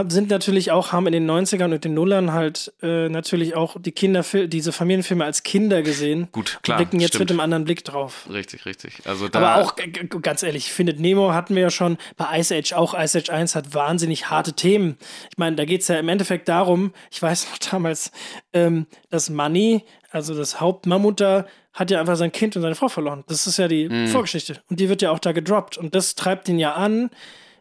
sind natürlich auch, haben in den 90ern und den Nullern halt äh, natürlich auch die Kinderfilme, diese Familienfilme als Kinder gesehen. Gut, klar. Wir blicken jetzt stimmt. mit einem anderen Blick drauf. Richtig, richtig. Also da Aber auch, ganz ehrlich, Findet Nemo hatten wir ja schon bei Ice Age auch. Ice Age 1 hat wahnsinnig harte Themen. Ich meine, da geht's ja im Endeffekt darum, ich weiß noch damals, ähm, dass Money, also das Hauptmammut da, hat ja einfach sein Kind und seine Frau verloren. Das ist ja die mm. Vorgeschichte. Und die wird ja auch da gedroppt. Und das treibt ihn ja an,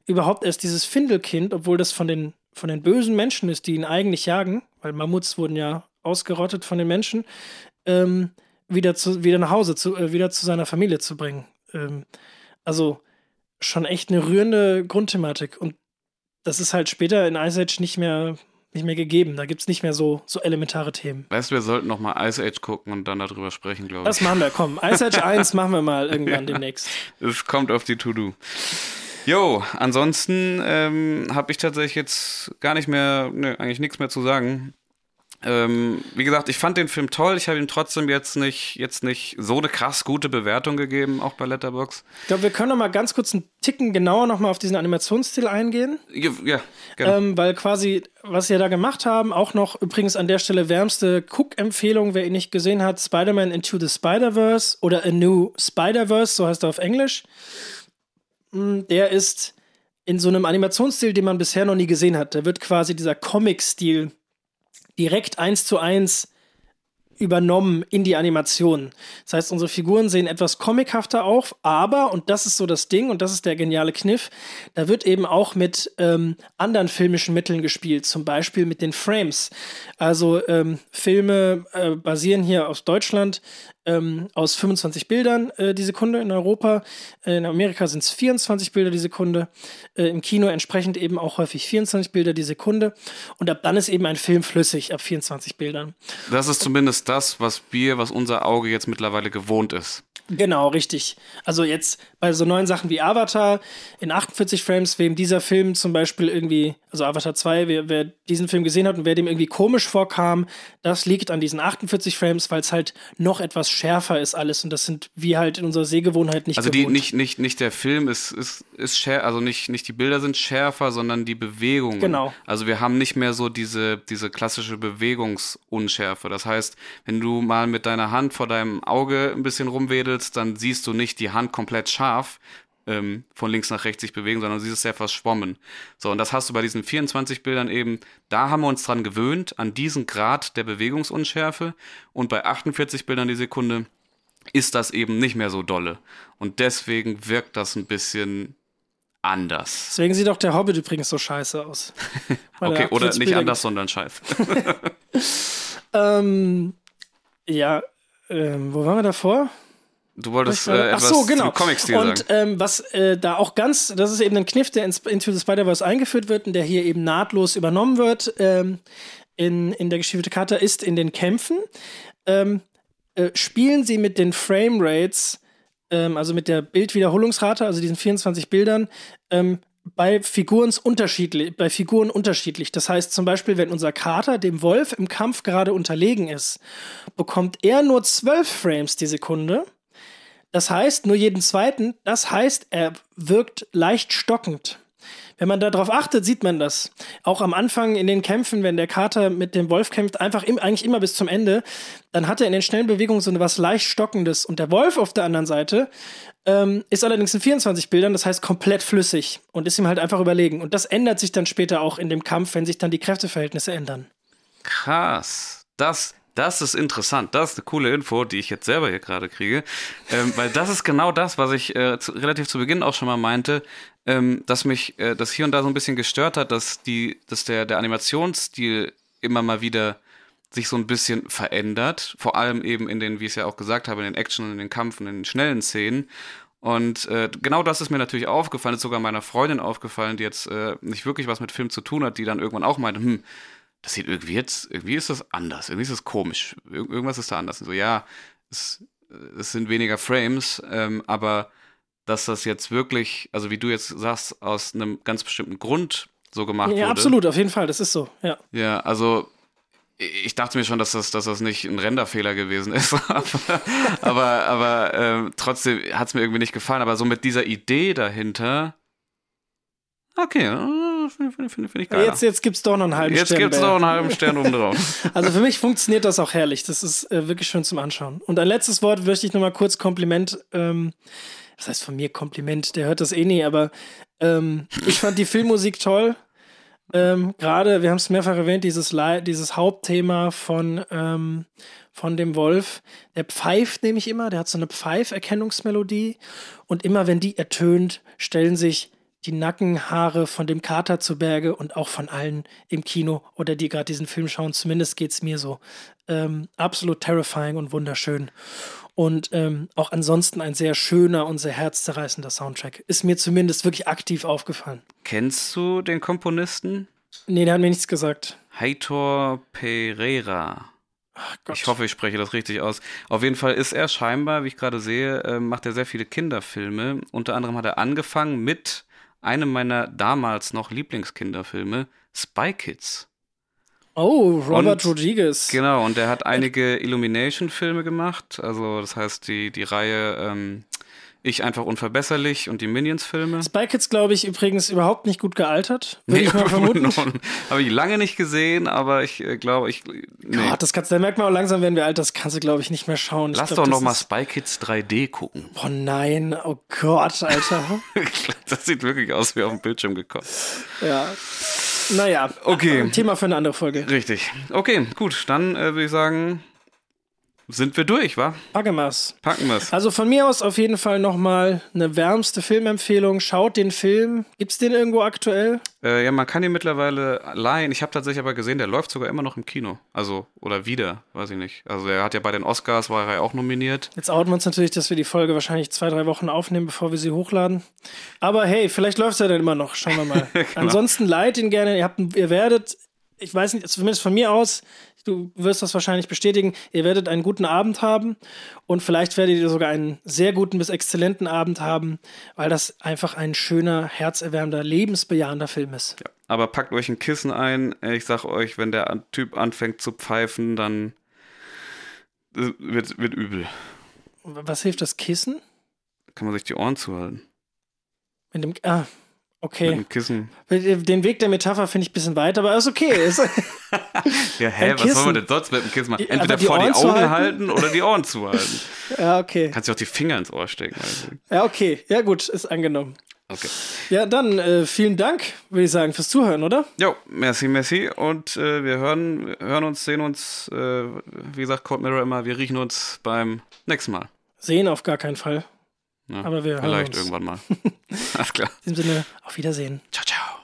überhaupt erst dieses Findelkind, obwohl das von den, von den bösen Menschen ist, die ihn eigentlich jagen, weil Mammuts wurden ja ausgerottet von den Menschen, ähm, wieder, zu, wieder nach Hause, zu, äh, wieder zu seiner Familie zu bringen. Ähm, also schon echt eine rührende Grundthematik. Und das ist halt später in Ice Age nicht mehr nicht mehr gegeben. Da gibt es nicht mehr so, so elementare Themen. Weißt du, wir sollten noch mal Ice Age gucken und dann darüber sprechen, glaube ich. Das machen wir, komm. Ice Age 1 machen wir mal irgendwann demnächst. Es kommt auf die To-Do. Jo, ansonsten ähm, habe ich tatsächlich jetzt gar nicht mehr, ne, eigentlich nichts mehr zu sagen. Ähm, wie gesagt, ich fand den Film toll. Ich habe ihm trotzdem jetzt nicht, jetzt nicht so eine krass gute Bewertung gegeben, auch bei Letterbox. Ich glaube, wir können noch mal ganz kurz einen Ticken genauer noch mal auf diesen Animationsstil eingehen. Ja, ja gerne. Ähm, weil quasi, was sie da gemacht haben, auch noch übrigens an der Stelle wärmste Cook-Empfehlung, wer ihn nicht gesehen hat, Spider-Man Into the Spider-Verse oder A New Spider-Verse, so heißt er auf Englisch. Hm, der ist in so einem Animationsstil, den man bisher noch nie gesehen hat. Da wird quasi dieser Comic-Stil direkt eins zu eins übernommen in die Animation. Das heißt, unsere Figuren sehen etwas comichafter auf, aber, und das ist so das Ding, und das ist der geniale Kniff, da wird eben auch mit ähm, anderen filmischen Mitteln gespielt, zum Beispiel mit den Frames. Also ähm, Filme äh, basieren hier aus Deutschland ähm, aus 25 Bildern äh, die Sekunde in Europa. Äh, in Amerika sind es 24 Bilder die Sekunde. Äh, Im Kino entsprechend eben auch häufig 24 Bilder die Sekunde. Und ab dann ist eben ein Film flüssig, ab 24 Bildern. Das ist zumindest das, was wir, was unser Auge jetzt mittlerweile gewohnt ist. Genau, richtig. Also jetzt bei so neuen Sachen wie Avatar in 48 Frames, wem dieser Film zum Beispiel irgendwie, also Avatar 2, wer, wer diesen Film gesehen hat und wer dem irgendwie komisch vorkam, das liegt an diesen 48 Frames, weil es halt noch etwas schärfer ist alles und das sind wir halt in unserer Sehgewohnheit nicht Also die, nicht, nicht, nicht der Film ist, ist, ist schärfer, also nicht, nicht die Bilder sind schärfer, sondern die Bewegungen. Genau. Also wir haben nicht mehr so diese, diese klassische Bewegungsunschärfe. Das heißt, wenn du mal mit deiner Hand vor deinem Auge ein bisschen rumwedelst, dann siehst du nicht die Hand komplett scharf, ähm, von links nach rechts sich bewegen, sondern du siehst es sehr verschwommen. So, und das hast du bei diesen 24 Bildern eben, da haben wir uns dran gewöhnt, an diesen Grad der Bewegungsunschärfe. Und bei 48 Bildern die Sekunde ist das eben nicht mehr so dolle. Und deswegen wirkt das ein bisschen anders. Deswegen sieht auch der Hobbit übrigens so scheiße aus. okay, oder nicht Bilder anders, sondern scheiße. ähm, ja, ähm, wo waren wir davor? Du wolltest äh, etwas so, genau. zum Comic-Stil Und sagen. ähm, was äh, da auch ganz, das ist eben ein Kniff, der in Into the Spider-Verse eingeführt wird und der hier eben nahtlos übernommen wird ähm, in, in der Geschichte Kata, ist in den Kämpfen. Ähm, äh, spielen sie mit den Frame-Rates, ähm, also mit der Bildwiederholungsrate, also diesen 24 Bildern, ähm, bei Figuren unterschiedlich, bei Figuren unterschiedlich. Das heißt zum Beispiel, wenn unser Kater dem Wolf im Kampf gerade unterlegen ist, bekommt er nur 12 Frames die Sekunde. Das heißt, nur jeden zweiten. Das heißt, er wirkt leicht stockend. Wenn man darauf achtet, sieht man das. Auch am Anfang in den Kämpfen, wenn der Kater mit dem Wolf kämpft, einfach im, eigentlich immer bis zum Ende, dann hat er in den schnellen Bewegungen so was leicht Stockendes. Und der Wolf auf der anderen Seite ähm, ist allerdings in 24 Bildern, das heißt komplett flüssig und ist ihm halt einfach überlegen. Und das ändert sich dann später auch in dem Kampf, wenn sich dann die Kräfteverhältnisse ändern. Krass. Das, das ist interessant. Das ist eine coole Info, die ich jetzt selber hier gerade kriege. Ähm, weil das ist genau das, was ich äh, zu, relativ zu Beginn auch schon mal meinte, ähm, dass mich äh, das hier und da so ein bisschen gestört hat, dass, die, dass der, der Animationsstil immer mal wieder sich so ein bisschen verändert. Vor allem eben in den, wie ich es ja auch gesagt habe, in den Action, in den Kampf, in den schnellen Szenen. Und äh, genau das ist mir natürlich aufgefallen, ist sogar meiner Freundin aufgefallen, die jetzt äh, nicht wirklich was mit Film zu tun hat, die dann irgendwann auch meinte, hm, das sieht irgendwie jetzt, irgendwie ist das anders, irgendwie ist das komisch, Ir irgendwas ist da anders. Und so, ja, es, es sind weniger Frames, ähm, aber dass das jetzt wirklich, also wie du jetzt sagst, aus einem ganz bestimmten Grund so gemacht Ja, wurde. absolut, auf jeden Fall, das ist so, ja. Ja, also ich dachte mir schon, dass das, dass das nicht ein Renderfehler gewesen ist. aber aber, ähm, trotzdem hat es mir irgendwie nicht gefallen. Aber so mit dieser Idee dahinter. Okay, finde find, find, find ich geil. Jetzt, jetzt gibt's doch noch einen halben Jetzt Stern. gibt es noch einen halben Stern oben drauf. Also für mich funktioniert das auch herrlich. Das ist äh, wirklich schön zum Anschauen. Und ein letztes Wort möchte ich nochmal kurz Kompliment. Ähm, was heißt von mir Kompliment? Der hört das eh nie, aber ähm, ich fand die Filmmusik toll. Ähm, Gerade, wir haben es mehrfach erwähnt, dieses, dieses Hauptthema von, ähm, von dem Wolf. Der pfeift nämlich immer, der hat so eine Pfeiferkennungsmelodie. Und immer wenn die ertönt, stellen sich die Nackenhaare von dem Kater zu Berge und auch von allen im Kino oder die gerade diesen Film schauen. Zumindest geht es mir so. Ähm, absolut terrifying und wunderschön. Und ähm, auch ansonsten ein sehr schöner und sehr herzzerreißender Soundtrack. Ist mir zumindest wirklich aktiv aufgefallen. Kennst du den Komponisten? Nee, der hat mir nichts gesagt. Heitor Pereira. Ich hoffe, ich spreche das richtig aus. Auf jeden Fall ist er scheinbar, wie ich gerade sehe, äh, macht er sehr viele Kinderfilme. Unter anderem hat er angefangen mit einem meiner damals noch Lieblingskinderfilme, Spy Kids. Oh, Robert Und- Rodriguez. Genau, und er hat einige Illumination-Filme gemacht. Also, das heißt, die, die Reihe ähm, Ich einfach unverbesserlich und die Minions-Filme. Spy Kids, glaube ich, übrigens überhaupt nicht gut gealtert. Würde ich mal vermuten. Habe ich lange nicht gesehen, aber ich äh, glaube, ich. Nee. Gott, das kannst, da merkt man auch langsam, werden wir alt, das kannst du, glaube ich, nicht mehr schauen. Ich Lass glaub, doch noch mal Spy Kids 3D gucken. Oh nein, oh Gott, Alter. das sieht wirklich aus wie auf dem Bildschirm gekommen. ja. Naja. Okay. Thema für eine andere Folge. Richtig. Okay, gut. Dann äh, würde ich sagen, sind wir durch, wa? Packen wir's. Packen wir's. Also von mir aus auf jeden Fall nochmal eine wärmste Filmempfehlung. Schaut den Film. Gibt's den irgendwo aktuell? Äh, ja, man kann ihn mittlerweile leihen. Ich habe tatsächlich aber gesehen, der läuft sogar immer noch im Kino. Also, oder wieder, weiß ich nicht. Also, er hat ja bei den Oscars, war er ja auch nominiert. Jetzt outen wir uns natürlich, dass wir die Folge wahrscheinlich zwei, drei Wochen aufnehmen, bevor wir sie hochladen. Aber hey, vielleicht läuft's ja dann immer noch. Schauen wir mal. Ansonsten leiht ihn gerne. Ihr, habt, ihr werdet, ich weiß nicht, zumindest von mir aus, du wirst das wahrscheinlich bestätigen, ihr werdet einen guten Abend haben und vielleicht werdet ihr sogar einen sehr guten bis exzellenten Abend haben, weil das einfach ein schöner, herzerwärmender, lebensbejahender Film ist. Ja. Aber packt euch ein Kissen ein. Ich sag euch, wenn der Typ anfängt zu pfeifen, dann wird, wird übel. Was hilft das Kissen? Kann man sich die Ohren zuhalten. Mit dem, ah, Mit okay. dem Kissen. Den Weg der Metapher finde ich ein bisschen weit, aber ist okay. Ja, hä, was soll man denn sonst mit dem Kissen machen? Die- Entweder die vor die Ohren Augen zuhalten? halten oder die Ohren zuhalten. ja, okay. Kannst du auch die Finger ins Ohr stecken. Also. Ja, okay. Ja, gut, ist angenommen. Okay. Ja, dann äh, vielen Dank, würde ich sagen, fürs Zuhören, oder? Jo, merci, merci. Und äh, wir hören, hören uns, sehen uns, äh, wie gesagt, Cold Mirror immer, wir riechen uns beim nächsten Mal. Sehen auf gar keinen Fall. Ja, Aber wir hören Vielleicht uns. irgendwann mal. Alles klar. In diesem Sinne, auf Wiedersehen. Ciao, ciao.